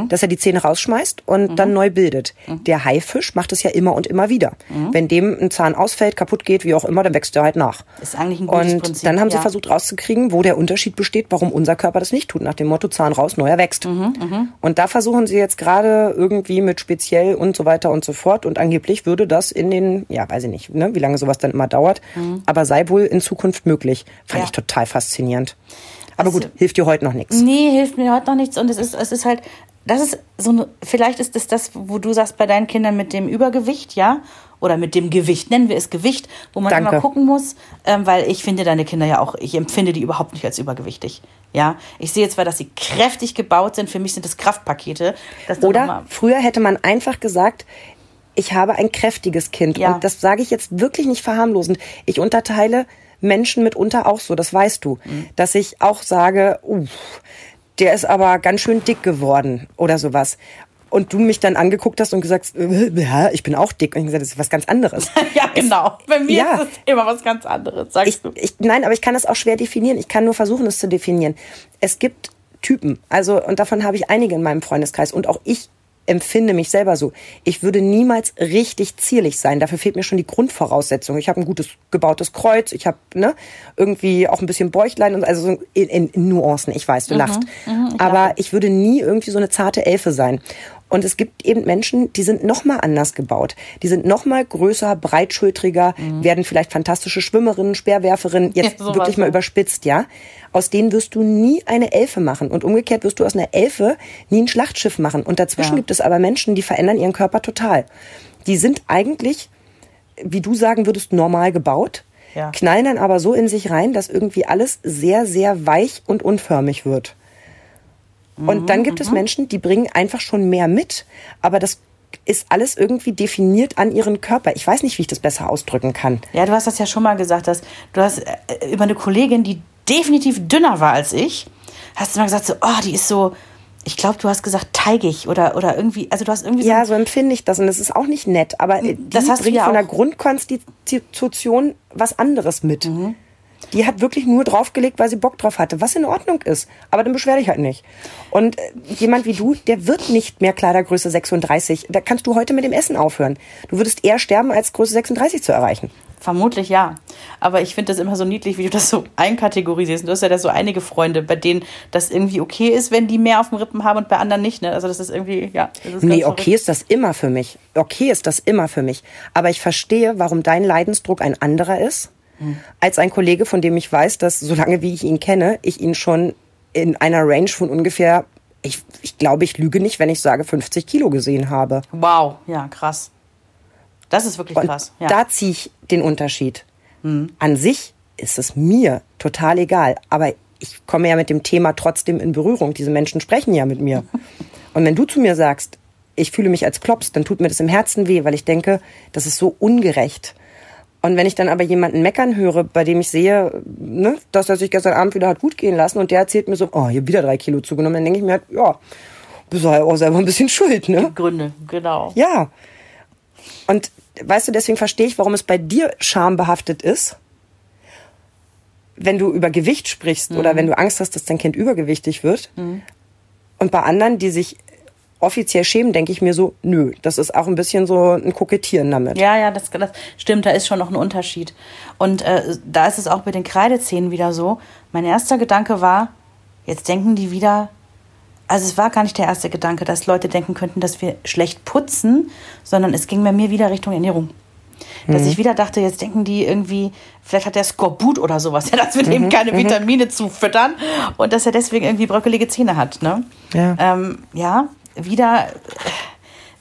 Dass er die Zähne rausschmeißt und dann neu bildet. Der Haifisch macht es ja immer und immer wieder. Wenn dem ein Zahn ausfällt, kaputt geht, wie auch immer, dann wächst er halt nach. Ist eigentlich ein gutes Und Prinzip. dann haben sie ja. versucht rauszukriegen, wo der Unterschied besteht, warum unser Körper das nicht tut, nach dem Motto Zahn raus, neuer wächst. Mhm, Und da versuchen sie jetzt gerade irgendwie mit speziell und so weiter und so fort. Und angeblich würde das in den, ja, weiß ich nicht, ne, wie lange sowas dann immer dauert, aber sei wohl in Zukunft möglich. Fand Mhm. Ja. ich total faszinierend. Aber Also- gut, hilft dir heute noch nichts. Nee, hilft mir heute noch nichts. Und es ist, es ist halt, das ist so eine, vielleicht ist es das, wo du sagst, bei deinen Kindern mit dem Übergewicht, ja? Oder mit dem Gewicht, nennen wir es Gewicht, wo man Danke. immer gucken muss, ähm, weil ich finde deine Kinder ja auch, ich empfinde die überhaupt nicht als übergewichtig. Ja, ich sehe zwar, dass sie kräftig gebaut sind. Für mich sind das Kraftpakete. Das Oder früher hätte man einfach gesagt, ich habe ein kräftiges Kind. Ja. Und das sage ich jetzt wirklich nicht verharmlosend. Ich unterteile Menschen mitunter auch so, das weißt du. Mhm. Dass ich auch sage, uh, der ist aber ganz schön dick geworden oder sowas. Und du mich dann angeguckt hast und gesagt, äh, ja, ich bin auch dick. Und ich gesagt, das ist was ganz anderes. Ja, genau. Bei mir Ja. ist es immer was ganz anderes, sagst Ich, du. ich, nein, aber ich kann das auch schwer definieren. Ich kann nur versuchen, es zu definieren. Es gibt Typen, also und davon habe ich einige in meinem Freundeskreis und auch ich empfinde mich selber so. Ich würde niemals richtig zierlich sein. Dafür fehlt mir schon die Grundvoraussetzung. Ich habe ein gutes gebautes Kreuz, ich habe ne, irgendwie auch ein bisschen Bäuchlein und also so in, in, in Nuancen. Ich weiß, du lachst. Aber ich würde nie irgendwie so eine zarte Elfe sein. Und es gibt eben Menschen, die sind noch mal anders gebaut. Die sind noch mal größer, breitschultriger, werden vielleicht fantastische Schwimmerinnen, Speerwerferinnen, jetzt Ja, wirklich mal ja. überspitzt, ja. Aus denen wirst du nie eine Elfe machen. Und umgekehrt wirst du aus einer Elfe nie ein Schlachtschiff machen. Und dazwischen Ja. gibt es aber Menschen, die verändern ihren Körper total. Die sind eigentlich, wie du sagen würdest, normal gebaut, Ja. knallen dann aber so in sich rein, dass irgendwie alles sehr, sehr weich und unförmig wird. Und dann gibt es Menschen, die bringen einfach schon mehr mit, aber das ist alles irgendwie definiert an ihren Körper. Ich weiß nicht, wie ich das besser ausdrücken kann. Ja, du hast das ja schon mal gesagt, dass du hast äh, über eine Kollegin, die definitiv dünner war als ich, hast du mal gesagt so, oh, die ist so, ich glaube, du hast gesagt teigig oder oder irgendwie, also du hast irgendwie so Ja, so empfinde ich das und das ist auch nicht nett, aber die Das hast bringt ja von der. Grundkonstitution was anderes mit. Mhm. Die hat wirklich nur draufgelegt, weil sie Bock drauf hatte, was in Ordnung ist. Aber dann beschwer dich halt nicht. Und äh, jemand wie du, der wird nicht mehr Kleidergröße 36. Da kannst du heute mit dem Essen aufhören. Du würdest eher sterben, als Größe 36 zu erreichen. Vermutlich ja. Aber ich finde das immer so niedlich, wie du das so einkategorisierst. Du hast ja da so einige Freunde, bei denen das irgendwie okay ist, wenn die mehr auf dem Rippen haben und bei anderen nicht. Ne? Also das ist irgendwie, ja. Das Nee, okay ist das immer für mich. Okay ist das immer für mich. Aber ich verstehe, warum dein Leidensdruck ein anderer ist, als ein Kollege, von dem ich weiß, dass, solange wie ich ihn kenne, ich ihn schon in einer Range von ungefähr, ich, ich glaube, ich lüge nicht, wenn ich sage 50 Kilo gesehen habe. Wow, ja, krass. Das ist wirklich Und krass. Ja. da ziehe ich den Unterschied. An sich ist es mir total egal, aber ich komme ja mit dem Thema trotzdem in Berührung. Diese Menschen sprechen ja mit mir. Und wenn du zu mir sagst, ich fühle mich als Klops, dann tut mir das im Herzen weh, weil ich denke, das ist so ungerecht. Und wenn ich dann aber jemanden meckern höre, bei dem ich sehe, ne, dass er sich gestern Abend wieder hat gut gehen lassen und der erzählt mir so, oh, hier wieder drei Kilo zugenommen, dann denke ich mir halt, ja, bist du halt auch selber ein bisschen schuld, ne? Gründe, genau. Ja. Und weißt du, deswegen verstehe ich, warum es bei dir schambehaftet ist, wenn du über Gewicht sprichst oder wenn du Angst hast, dass dein Kind übergewichtig wird. Und bei anderen, die sich offiziell schämen, denke ich mir so, nö, das ist auch ein bisschen so ein Kokettieren damit. Ja, ja, das, das stimmt, da ist schon noch ein Unterschied. Und äh, da ist es auch bei den Kreidezähnen wieder so. Mein erster Gedanke war, jetzt denken die wieder, also es war gar nicht der erste Gedanke, dass Leute denken könnten, dass wir schlecht putzen, sondern es ging bei mir wieder Richtung Ernährung. Dass ich wieder dachte, jetzt denken die irgendwie, vielleicht hat der Skorbut oder sowas, ja, dass wir dem keine Vitamine zufüttern und dass er deswegen irgendwie bröckelige Zähne hat. Ne? Ja. Ähm, ja, wieder,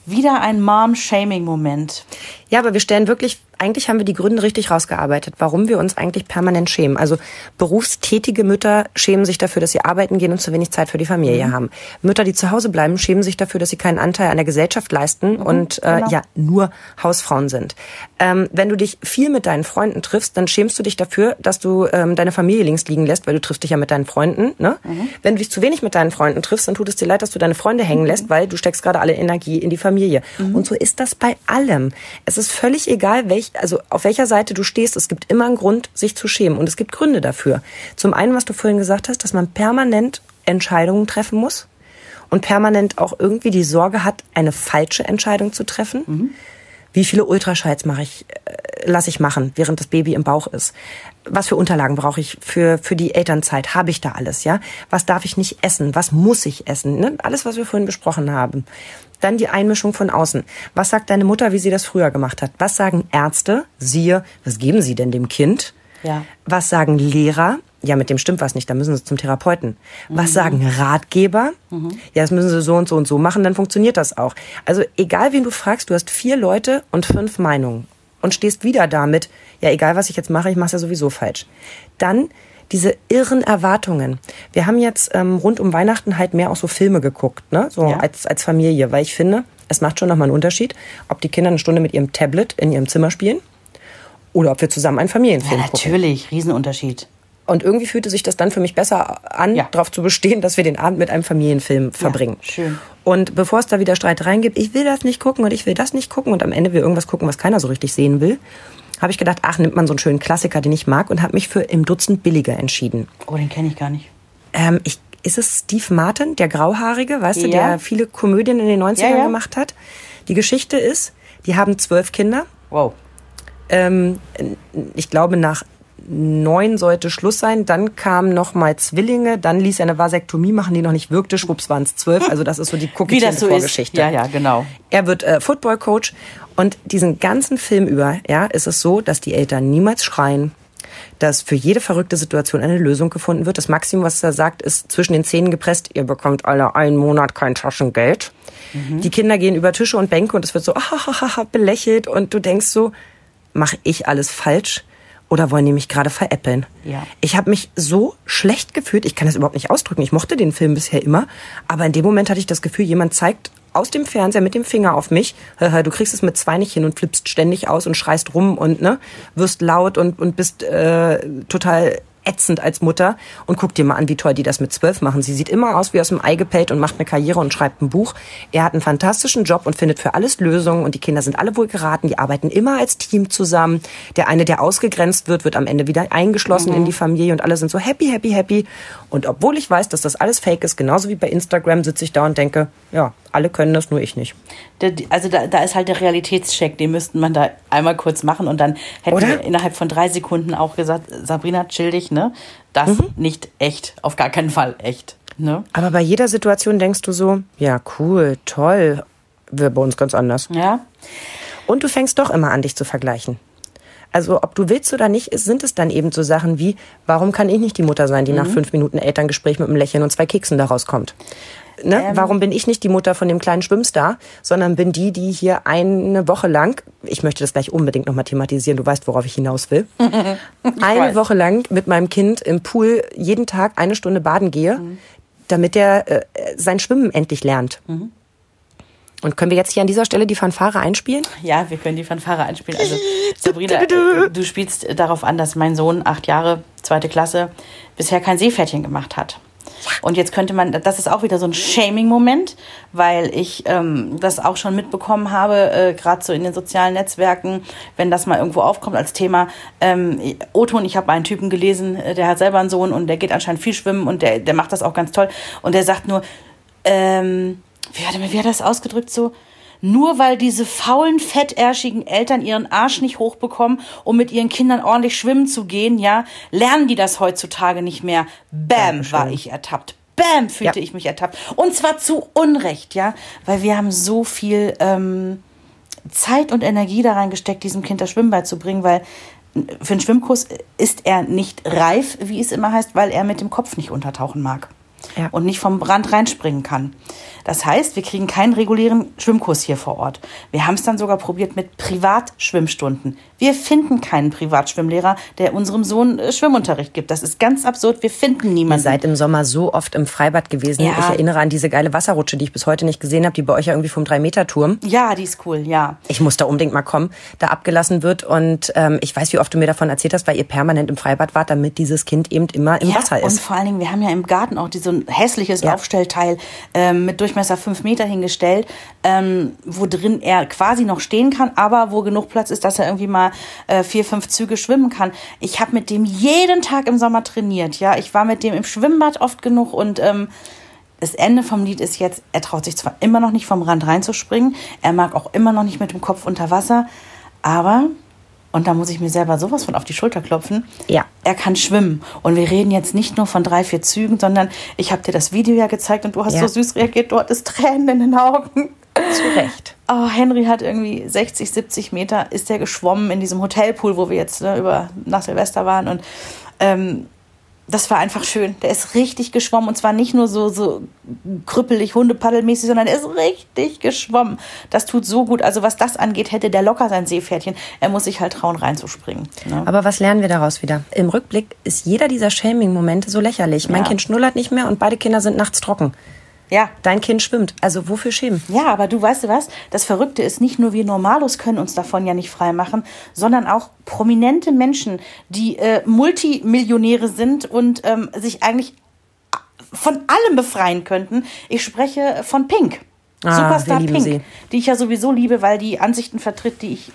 wieder ein Mom-Shaming-Moment. Ja, aber wir stellen wirklich, eigentlich haben wir die Gründe richtig rausgearbeitet, warum wir uns eigentlich permanent schämen. Also berufstätige Mütter schämen sich dafür, dass sie arbeiten gehen und zu wenig Zeit für die Familie haben. Mütter, die zu Hause bleiben, schämen sich dafür, dass sie keinen Anteil an der Gesellschaft leisten und äh, genau. ja nur Hausfrauen sind. Ähm, wenn du dich viel mit deinen Freunden triffst, dann schämst du dich dafür, dass du ähm, deine Familie links liegen lässt, weil du triffst dich ja mit deinen Freunden. Ne? Wenn du dich zu wenig mit deinen Freunden triffst, dann tut es dir leid, dass du deine Freunde hängen lässt, weil du steckst gerade alle Energie in die Familie. Und so ist das bei allem. Es ist völlig egal, welch, also auf welcher Seite du stehst. Es gibt immer einen Grund, sich zu schämen. Und es gibt Gründe dafür. Zum einen, was du vorhin gesagt hast, dass man permanent Entscheidungen treffen muss. und permanent auch irgendwie die Sorge hat, eine falsche Entscheidung zu treffen. Mhm. Wie viele Ultraschalls mache ich, äh, lasse ich machen, während das Baby im Bauch ist? Was für Unterlagen brauche ich für, für die Elternzeit? Habe ich da alles, ja? Was darf ich nicht essen? Was muss ich essen? Ne? Alles, was wir vorhin besprochen haben. Dann die Einmischung von außen. Was sagt deine Mutter, wie sie das früher gemacht hat? Was sagen Ärzte? Siehe, was geben sie denn dem Kind? Ja. Was sagen Lehrer? Ja, mit dem stimmt was nicht, da müssen sie zum Therapeuten. Was mhm. sagen Ratgeber? Mhm. Ja, das müssen sie so und so und so machen, dann funktioniert das auch. Also egal, wen du fragst, du hast vier Leute und fünf Meinungen und stehst wieder damit, ja, egal was ich jetzt mache, ich mache es ja sowieso falsch. Dann diese irren Erwartungen. Wir haben jetzt ähm, rund um Weihnachten halt mehr auch so Filme geguckt, ne? So ja. als, als Familie, weil ich finde, es macht schon nochmal einen Unterschied, ob die Kinder eine Stunde mit ihrem Tablet in ihrem Zimmer spielen oder ob wir zusammen einen Familienfilm ja, natürlich, gucken. Riesenunterschied. Und irgendwie fühlte sich das dann für mich besser an, ja. darauf zu bestehen, dass wir den Abend mit einem Familienfilm verbringen. Ja, schön. Und bevor es da wieder Streit reingibt, ich will das nicht gucken und ich will das nicht gucken und am Ende will irgendwas gucken, was keiner so richtig sehen will, habe ich gedacht, ach, nimmt man so einen schönen Klassiker, den ich mag und habe mich für Im Dutzend billiger entschieden. Oh, den kenne ich gar nicht. Ähm, ich, ist es Steve Martin, der Grauhaarige, weißt ja. du, der viele Komödien in den 90ern gemacht hat? Die Geschichte ist, die haben zwölf Kinder. Wow. Ähm, ich glaube, nach neun sollte Schluss sein. Dann kamen noch mal Zwillinge. Dann ließ er eine Vasektomie machen, die noch nicht wirkte. Schwupps waren es zwölf. Also das ist so die das so Vorgeschichte. Ist. Ja, ja, genau. Er wird äh, Football-Coach. Und diesen ganzen Film über ja, ist es so, dass die Eltern niemals schreien, dass für jede verrückte Situation eine Lösung gefunden wird. Das Maximum, was er sagt, ist zwischen den Zähnen gepresst, ihr bekommt alle einen Monat kein Taschengeld. Mhm. Die Kinder gehen über Tische und Bänke und es wird so ah, belächelt und du denkst so, mache ich alles falsch? Oder wollen die mich gerade veräppeln? Ja. Ich habe mich so schlecht gefühlt, ich kann das überhaupt nicht ausdrücken. Ich mochte den Film bisher immer, aber in dem Moment hatte ich das Gefühl, jemand zeigt aus dem Fernseher mit dem Finger auf mich. Du kriegst es mit zwei nicht hin und flippst ständig aus und schreist rum und ne, wirst laut und, und bist äh, total ätzend als Mutter und guck dir mal an, wie toll die das mit zwölf machen. Sie sieht immer aus wie aus dem Ei gepellt und macht eine Karriere und schreibt ein Buch. Er hat einen fantastischen Job und findet für alles Lösungen und die Kinder sind alle wohl geraten. Die arbeiten immer als Team zusammen. Der eine, der ausgegrenzt wird, wird am Ende wieder eingeschlossen mhm. in die Familie und alle sind so happy, happy, happy. Und obwohl ich weiß, dass das alles fake ist, genauso wie bei Instagram, sitze ich da und denke, ja, alle können das, nur ich nicht. Also da, da ist halt der Realitätscheck, den müssten man da einmal kurz machen und dann hätten Oder? wir innerhalb von drei Sekunden auch gesagt, Sabrina, chill dich, ne? Das mhm. nicht echt, auf gar keinen Fall echt. Ne? Aber bei jeder Situation denkst du so, ja, cool, toll, wir bei uns ganz anders. Ja. Und du fängst doch immer an, dich zu vergleichen. Also ob du willst oder nicht, sind es dann eben so Sachen wie, warum kann ich nicht die Mutter sein, die mhm. nach fünf Minuten Elterngespräch mit einem Lächeln und zwei Keksen daraus kommt? Ne? Ähm. Warum bin ich nicht die Mutter von dem kleinen Schwimmstar, sondern bin die, die hier eine Woche lang, ich möchte das gleich unbedingt nochmal thematisieren, du weißt, worauf ich hinaus will, eine weiß. Woche lang mit meinem Kind im Pool jeden Tag eine Stunde baden gehe, mhm. damit er äh, sein Schwimmen endlich lernt. Mhm. Und können wir jetzt hier an dieser Stelle die Fanfare einspielen? Ja, wir können die Fanfare einspielen. Also Sabrina, äh, du spielst darauf an, dass mein Sohn, acht Jahre, zweite Klasse, bisher kein Seepferdchen gemacht hat. Und jetzt könnte man, das ist auch wieder so ein Shaming-Moment, weil ich ähm, das auch schon mitbekommen habe, äh, gerade so in den sozialen Netzwerken, wenn das mal irgendwo aufkommt als Thema. Ähm, Oton, ich habe einen Typen gelesen, äh, der hat selber einen Sohn und der geht anscheinend viel schwimmen und der, der macht das auch ganz toll. Und der sagt nur, ähm, wie hat, er, wie hat er das ausgedrückt so? Nur weil diese faulen, fettärschigen Eltern ihren Arsch nicht hochbekommen, um mit ihren Kindern ordentlich schwimmen zu gehen, ja, lernen die das heutzutage nicht mehr. Bam, Dankeschön. war ich ertappt. Bam, fühlte ja. ich mich ertappt. Und zwar zu Unrecht, ja, weil wir haben so viel ähm, Zeit und Energie da reingesteckt, diesem Kind das Schwimmen beizubringen, weil für einen Schwimmkurs ist er nicht reif, wie es immer heißt, weil er mit dem Kopf nicht untertauchen mag. Ja. Und nicht vom Brand reinspringen kann. Das heißt, wir kriegen keinen regulären Schwimmkurs hier vor Ort. Wir haben es dann sogar probiert mit Privatschwimmstunden. Wir finden keinen Privatschwimmlehrer, der unserem Sohn äh, Schwimmunterricht gibt. Das ist ganz absurd. Wir finden niemanden. Ihr seid im Sommer so oft im Freibad gewesen. Ja. Ich erinnere an diese geile Wasserrutsche, die ich bis heute nicht gesehen habe, die bei euch ja irgendwie vom 3-Meter-Turm. Ja, die ist cool, ja. Ich muss da unbedingt mal kommen, da abgelassen wird. Und ähm, ich weiß, wie oft du mir davon erzählt hast, weil ihr permanent im Freibad wart, damit dieses Kind eben immer im ja, Wasser ist. Und vor allen Dingen, wir haben ja im Garten auch so ein hässliches ja. Aufstellteil ähm, mit Durchmesser Durchmesser fünf Meter hingestellt, ähm, wo drin er quasi noch stehen kann, aber wo genug Platz ist, dass er irgendwie mal äh, vier, fünf Züge schwimmen kann. Ich habe mit dem jeden Tag im Sommer trainiert. Ja, ich war mit dem im Schwimmbad oft genug und ähm, das Ende vom Lied ist jetzt, er traut sich zwar immer noch nicht vom Rand reinzuspringen, er mag auch immer noch nicht mit dem Kopf unter Wasser, aber, und da muss ich mir selber sowas von auf die Schulter klopfen, Ja. er kann schwimmen. Und wir reden jetzt nicht nur von drei, vier Zügen, sondern ich habe dir das Video ja gezeigt und du hast Ja. so süß reagiert, du hattest Tränen in den Augen. Zu Recht. Oh, Henry hat irgendwie 60, 70 Meter ist der geschwommen in diesem Hotelpool, wo wir jetzt ne, über nach Silvester waren und ähm, das war einfach schön. Der ist richtig geschwommen und zwar nicht nur so so krüppelig Hundepaddelmäßig, sondern er ist richtig geschwommen. Das tut so gut. Also was das angeht, hätte der locker sein Seepferdchen. Er muss sich halt trauen reinzuspringen. Ne? Aber was lernen wir daraus wieder? Im Rückblick ist jeder dieser Shaming-Momente so lächerlich. Mein Ja. Kind schnullert nicht mehr und beide Kinder sind nachts trocken. Ja, Dein Kind schwimmt. Also wofür schämen? Ja, aber du weißt du was? Das Verrückte ist, nicht nur wir Normalos können uns davon ja nicht frei machen, sondern auch prominente Menschen, die äh, Multimillionäre sind und ähm, sich eigentlich von allem befreien könnten. Ich spreche von Pink. Ah, Superstar Pink, sie. die ich ja sowieso liebe, weil die Ansichten vertritt, die ich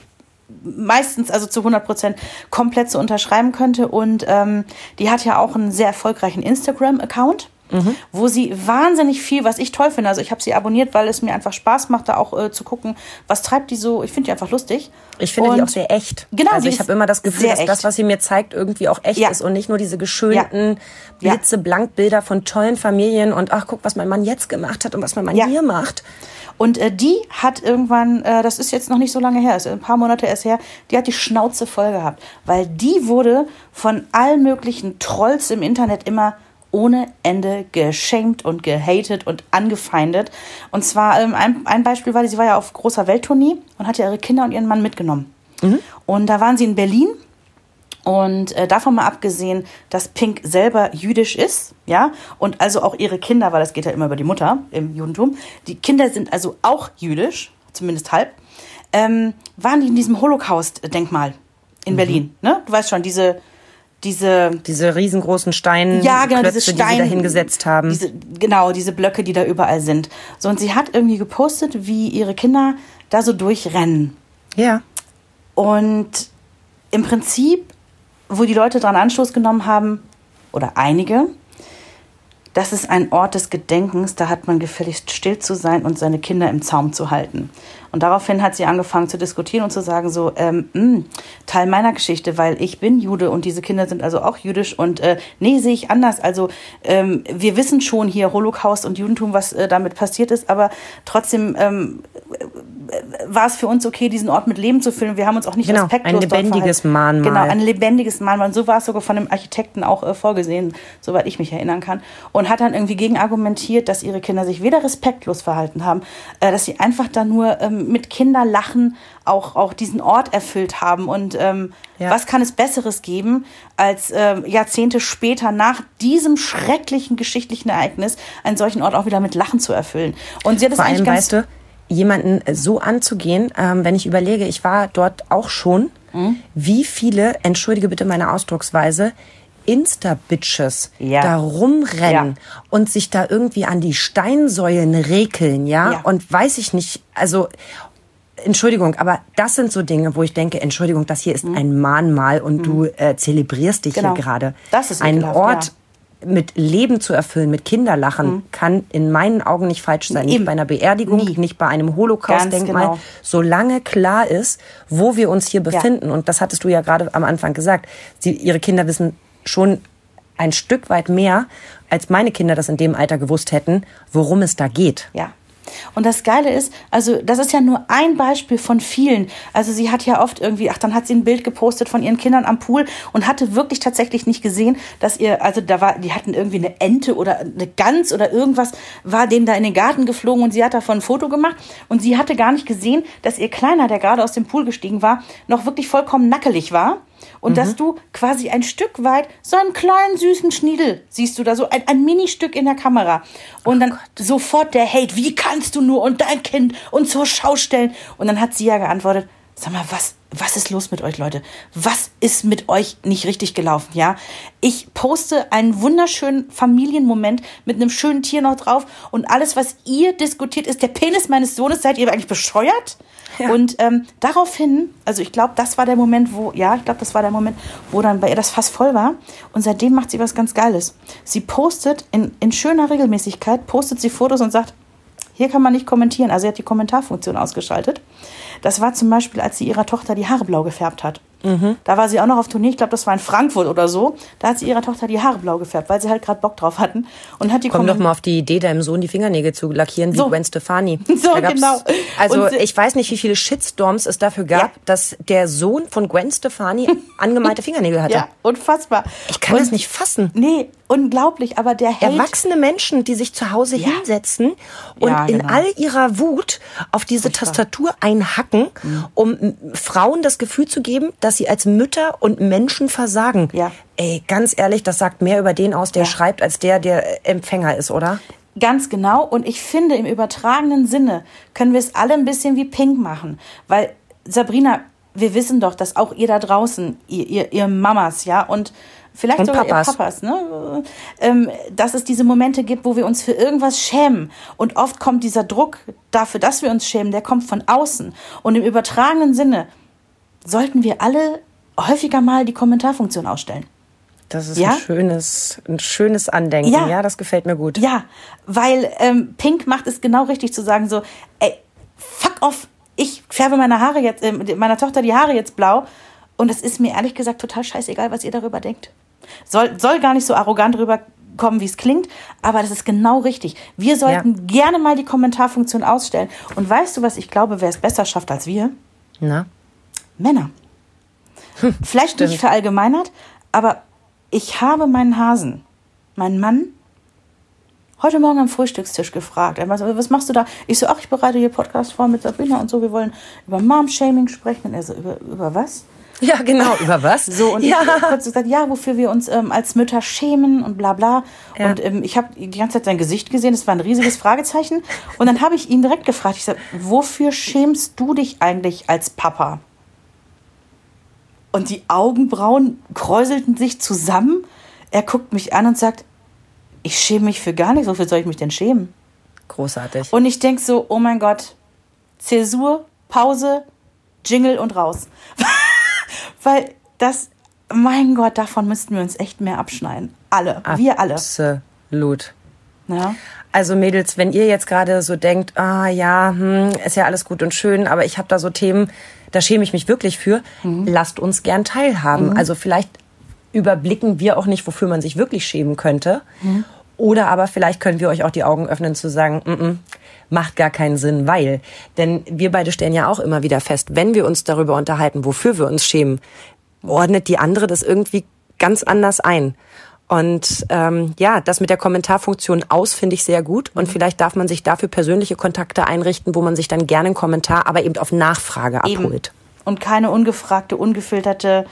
meistens, also zu 100 Prozent, komplett so unterschreiben könnte. Und ähm, die hat ja auch einen sehr erfolgreichen Instagram-Account. Mhm. Wo sie wahnsinnig viel, was ich toll finde, also ich habe sie abonniert, weil es mir einfach Spaß macht, da auch äh, zu gucken, was treibt die so. Ich finde die einfach lustig. Ich finde die auch sehr echt. Genau, also ich habe immer das Gefühl, dass echt. das, was sie mir zeigt, irgendwie auch echt Ja. ist und nicht nur diese geschönten Ja. Blitzeblankbilder von tollen Familien und ach, guck, was mein Mann jetzt gemacht hat und was mein Mann Ja. hier macht. Und äh, die hat irgendwann, äh, das ist jetzt noch nicht so lange her, ist ein paar Monate erst her, die hat die Schnauze voll gehabt. Weil die wurde von allen möglichen Trolls im Internet immer ohne Ende geschämt und gehatet und angefeindet. Und zwar, ähm, ein, ein Beispiel war, sie war ja auf großer Welttournee und hat ja ihre Kinder und ihren Mann mitgenommen. Und da waren sie in Berlin und äh, davon mal abgesehen, dass Pink selber jüdisch ist, ja, und also auch ihre Kinder, weil das geht ja immer über die Mutter im Judentum, die Kinder sind also auch jüdisch, zumindest halb, ähm, waren die in diesem Holocaust-Denkmal in Berlin, ne? Du weißt schon, diese, diese, Diese riesengroßen Steinklötze, ja, genau, diese die sie Steine, da hingesetzt haben. Diese, genau, diese Blöcke, die da überall sind. So, und sie hat irgendwie gepostet, wie ihre Kinder da so durchrennen. ja. Und im Prinzip, wo die Leute dran Anstoß genommen haben, oder einige, das ist ein Ort des Gedenkens, da hat man gefälligst still zu sein und seine Kinder im Zaum zu halten. Und daraufhin hat sie angefangen zu diskutieren und zu sagen, so, ähm, mh, Teil meiner Geschichte, weil ich bin Jude und diese Kinder sind also auch jüdisch und äh, nee, sehe ich anders. Also ähm, wir wissen schon hier Holocaust und Judentum, was äh, damit passiert ist, aber trotzdem ähm, war es für uns okay, diesen Ort mit Leben zu füllen. Wir haben uns auch nicht Genau, respektlos ein lebendiges. Mahnmal. Genau, ein lebendiges Mahnmal. Und so war es sogar von dem Architekten auch äh, vorgesehen, soweit ich mich erinnern kann. Und hat dann irgendwie gegen argumentiert, dass ihre Kinder sich weder respektlos verhalten haben, äh, dass sie einfach da nur ähm, mit Kinderlachen auch, auch diesen Ort erfüllt haben. Und ähm, Ja. was kann es Besseres geben, als ähm, Jahrzehnte später nach diesem schrecklichen geschichtlichen Ereignis einen solchen Ort auch wieder mit Lachen zu erfüllen? Und sie hat es eigentlich allem, ganz weißt du, jemanden so anzugehen, ähm, wenn ich überlege, ich war dort auch schon, Mhm. wie viele, entschuldige bitte meine Ausdrucksweise, Insta-Bitches Ja. da rumrennen und sich da irgendwie an die Steinsäulen rekeln, ja? Ja. Und weiß ich nicht, also Entschuldigung, aber das sind so Dinge, wo ich denke, Entschuldigung, das hier ist ein Mahnmal und du äh, zelebrierst dich Mhm. Genau. hier gerade. Das ist ein Ort ja. mit Leben zu erfüllen, mit Kinderlachen, kann in meinen Augen nicht falsch sein. Nicht Eben. bei einer Beerdigung, Nie. nicht bei einem Holocaust-Denkmal. Genau. Solange klar ist, wo wir uns hier befinden, und das hattest du ja gerade am Anfang gesagt, sie, ihre Kinder wissen schon ein Stück weit mehr, als meine Kinder das in dem Alter gewusst hätten, worum es da geht. Ja. Und das Geile ist, also das ist ja nur ein Beispiel von vielen. Also sie hat ja oft irgendwie, ach, dann hat sie ein Bild gepostet von ihren Kindern am Pool und hatte wirklich tatsächlich nicht gesehen, dass ihr, also da war, die hatten irgendwie eine Ente oder eine Gans oder irgendwas, war denen da in den Garten geflogen und sie hat davon ein Foto gemacht und sie hatte gar nicht gesehen, dass ihr Kleiner, der gerade aus dem Pool gestiegen war, noch wirklich vollkommen nackelig war. Und dass du quasi ein Stück weit so einen kleinen süßen Schniedel siehst du da, so ein, ein Ministück in der Kamera. Und dann sofort der Hate, wie kannst du nur und dein Kind und zur Schau stellen. Und dann hat sie ja geantwortet, Sag mal, was, was ist los mit euch, Leute? Was ist mit euch nicht richtig gelaufen, ja? Ich poste einen wunderschönen Familienmoment mit einem schönen Tier noch drauf und alles, was ihr diskutiert, ist der Penis meines Sohnes. Seid ihr eigentlich bescheuert? Ja. Und ähm, daraufhin, also ich glaube, das war der Moment, wo, ja, ich glaube, das war der Moment, wo dann bei ihr das Fass voll war. Und seitdem macht sie was ganz Geiles. Sie postet in, in schöner Regelmäßigkeit, postet sie Fotos und sagt, hier kann man nicht kommentieren. Also sie hat die Kommentarfunktion ausgeschaltet. Das war zum Beispiel, als sie ihrer Tochter die Haare blau gefärbt hat. Mhm. Da war sie auch noch auf Tournee, ich glaube, das war in Frankfurt oder so. Da hat sie ihrer Tochter die Haare blau gefärbt, weil sie halt gerade Bock drauf hatten. Und hat die Komm doch mal auf die Idee, deinem Sohn die Fingernägel zu lackieren wie so. Gwen Stefani. So, genau. Also ich weiß nicht, wie viele Shitstorms es dafür gab, ja. dass der Sohn von Gwen Stefani angemalte Fingernägel hatte. Ja, unfassbar. Ich kann und, das nicht fassen. Nee, unglaublich, aber der Held Erwachsene Menschen, die sich zu Hause ja. hinsetzen und ja, genau. in all ihrer Wut auf diese Furchtbar. Tastatur einhacken, mhm. um Frauen das Gefühl zu geben, dass sie als Mütter und Menschen versagen. Ja. Ey, ganz ehrlich, das sagt mehr über den aus, der ja. schreibt, als der, der Empfänger ist, oder? Ganz genau. Und ich finde, im übertragenen Sinne können wir es alle ein bisschen wie Pink machen. Weil, Sabrina, wir wissen doch, dass auch ihr da draußen, ihr, ihr, ihr Mamas, ja, und vielleicht und sogar Papas. ihr Papas, ne? Ähm, dass es diese Momente gibt, wo wir uns für irgendwas schämen. Und oft kommt dieser Druck dafür, dass wir uns schämen, der kommt von außen. Und im übertragenen Sinne sollten wir alle häufiger mal die Kommentarfunktion ausstellen. Das ist ja? ein, schönes, ein schönes Andenken. Ja. ja, das gefällt mir gut. Ja, weil ähm, Pink macht es genau richtig zu sagen so, ey, fuck off, ich färbe meine Haare jetzt, äh, meiner Tochter die Haare jetzt blau und es ist mir ehrlich gesagt total scheißegal, was ihr darüber denkt. Soll, soll gar nicht so arrogant rüberkommen, wie es klingt, aber das ist genau richtig. Wir sollten ja. gerne mal die Kommentarfunktion ausstellen. Und weißt du, was ich glaube, wer es besser schafft als wir? Na? Männer. Hm, Vielleicht stimmt. nicht verallgemeinert, aber ich habe meinen Hasen, meinen Mann, heute Morgen am Frühstückstisch gefragt. Er war so, was machst du da? Ich so, ach, ich bereite hier Podcast vor mit Sabrina und so. Wir wollen über Mom-Shaming sprechen. Und er so, über, über was? Ja, genau. Über was? So, und ja. ich habe kurz gesagt, ja, wofür wir uns ähm, als Mütter schämen und bla bla. Ja. Und ähm, ich habe die ganze Zeit sein Gesicht gesehen, das war ein riesiges Fragezeichen. Und dann habe ich ihn direkt gefragt, ich sage, wofür schämst du dich eigentlich als Papa? Und die Augenbrauen kräuselten sich zusammen. Er guckt mich an und sagt, ich schäme mich für gar nichts, wofür soll ich mich denn schämen? Großartig. Und ich denke so, oh mein Gott, Zäsur, Pause, Jingle und raus. Weil das, mein Gott, davon müssten wir uns echt mehr abschneiden. Alle, wir alle. Absolut. Ja. Also Mädels, wenn ihr jetzt gerade so denkt, ah ja, hm, ist ja alles gut und schön, aber ich habe da so Themen, da schäme ich mich wirklich für, mhm. lasst uns gern teilhaben. Mhm. Also vielleicht überblicken wir auch nicht, wofür man sich wirklich schämen könnte. Mhm. Oder aber vielleicht können wir euch auch die Augen öffnen zu sagen, mm -mm, macht gar keinen Sinn, weil. Denn wir beide stellen ja auch immer wieder fest, wenn wir uns darüber unterhalten, wofür wir uns schämen, ordnet die andere das irgendwie ganz anders ein. Und ähm, ja, das mit der Kommentarfunktion aus finde ich sehr gut. Und mhm. vielleicht darf man sich dafür persönliche Kontakte einrichten, wo man sich dann gerne einen Kommentar, aber eben auf Nachfrage abholt. Und keine ungefragte, ungefilterte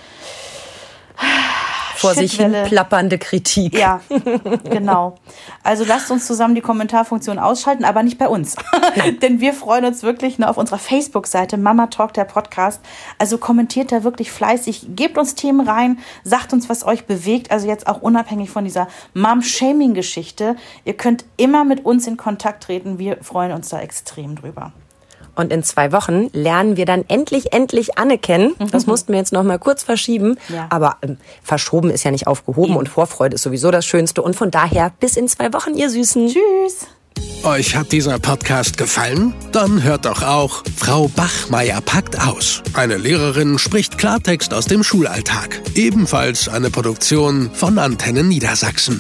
vor sich hin plappernde Kritik. Ja, genau. Also lasst uns zusammen die Kommentarfunktion ausschalten, aber nicht bei uns. Denn wir freuen uns wirklich nur auf unserer Facebook-Seite Mama Talk, der Podcast. Also kommentiert da wirklich fleißig, gebt uns Themen rein, sagt uns, was euch bewegt. Also jetzt auch unabhängig von dieser Mom-Shaming-Geschichte. Ihr könnt immer mit uns in Kontakt treten. Wir freuen uns da extrem drüber. Und in zwei Wochen lernen wir dann endlich, endlich Anne kennen. Das mussten wir jetzt noch mal kurz verschieben. Ja. Aber ähm, verschoben ist ja nicht aufgehoben und Vorfreude ist sowieso das Schönste. Und von daher bis in zwei Wochen, ihr Süßen. Tschüss. Euch hat dieser Podcast gefallen? Dann hört doch auch Frau Bachmeier packt aus. Eine Lehrerin spricht Klartext aus dem Schulalltag. Ebenfalls eine Produktion von Antennen Niedersachsen.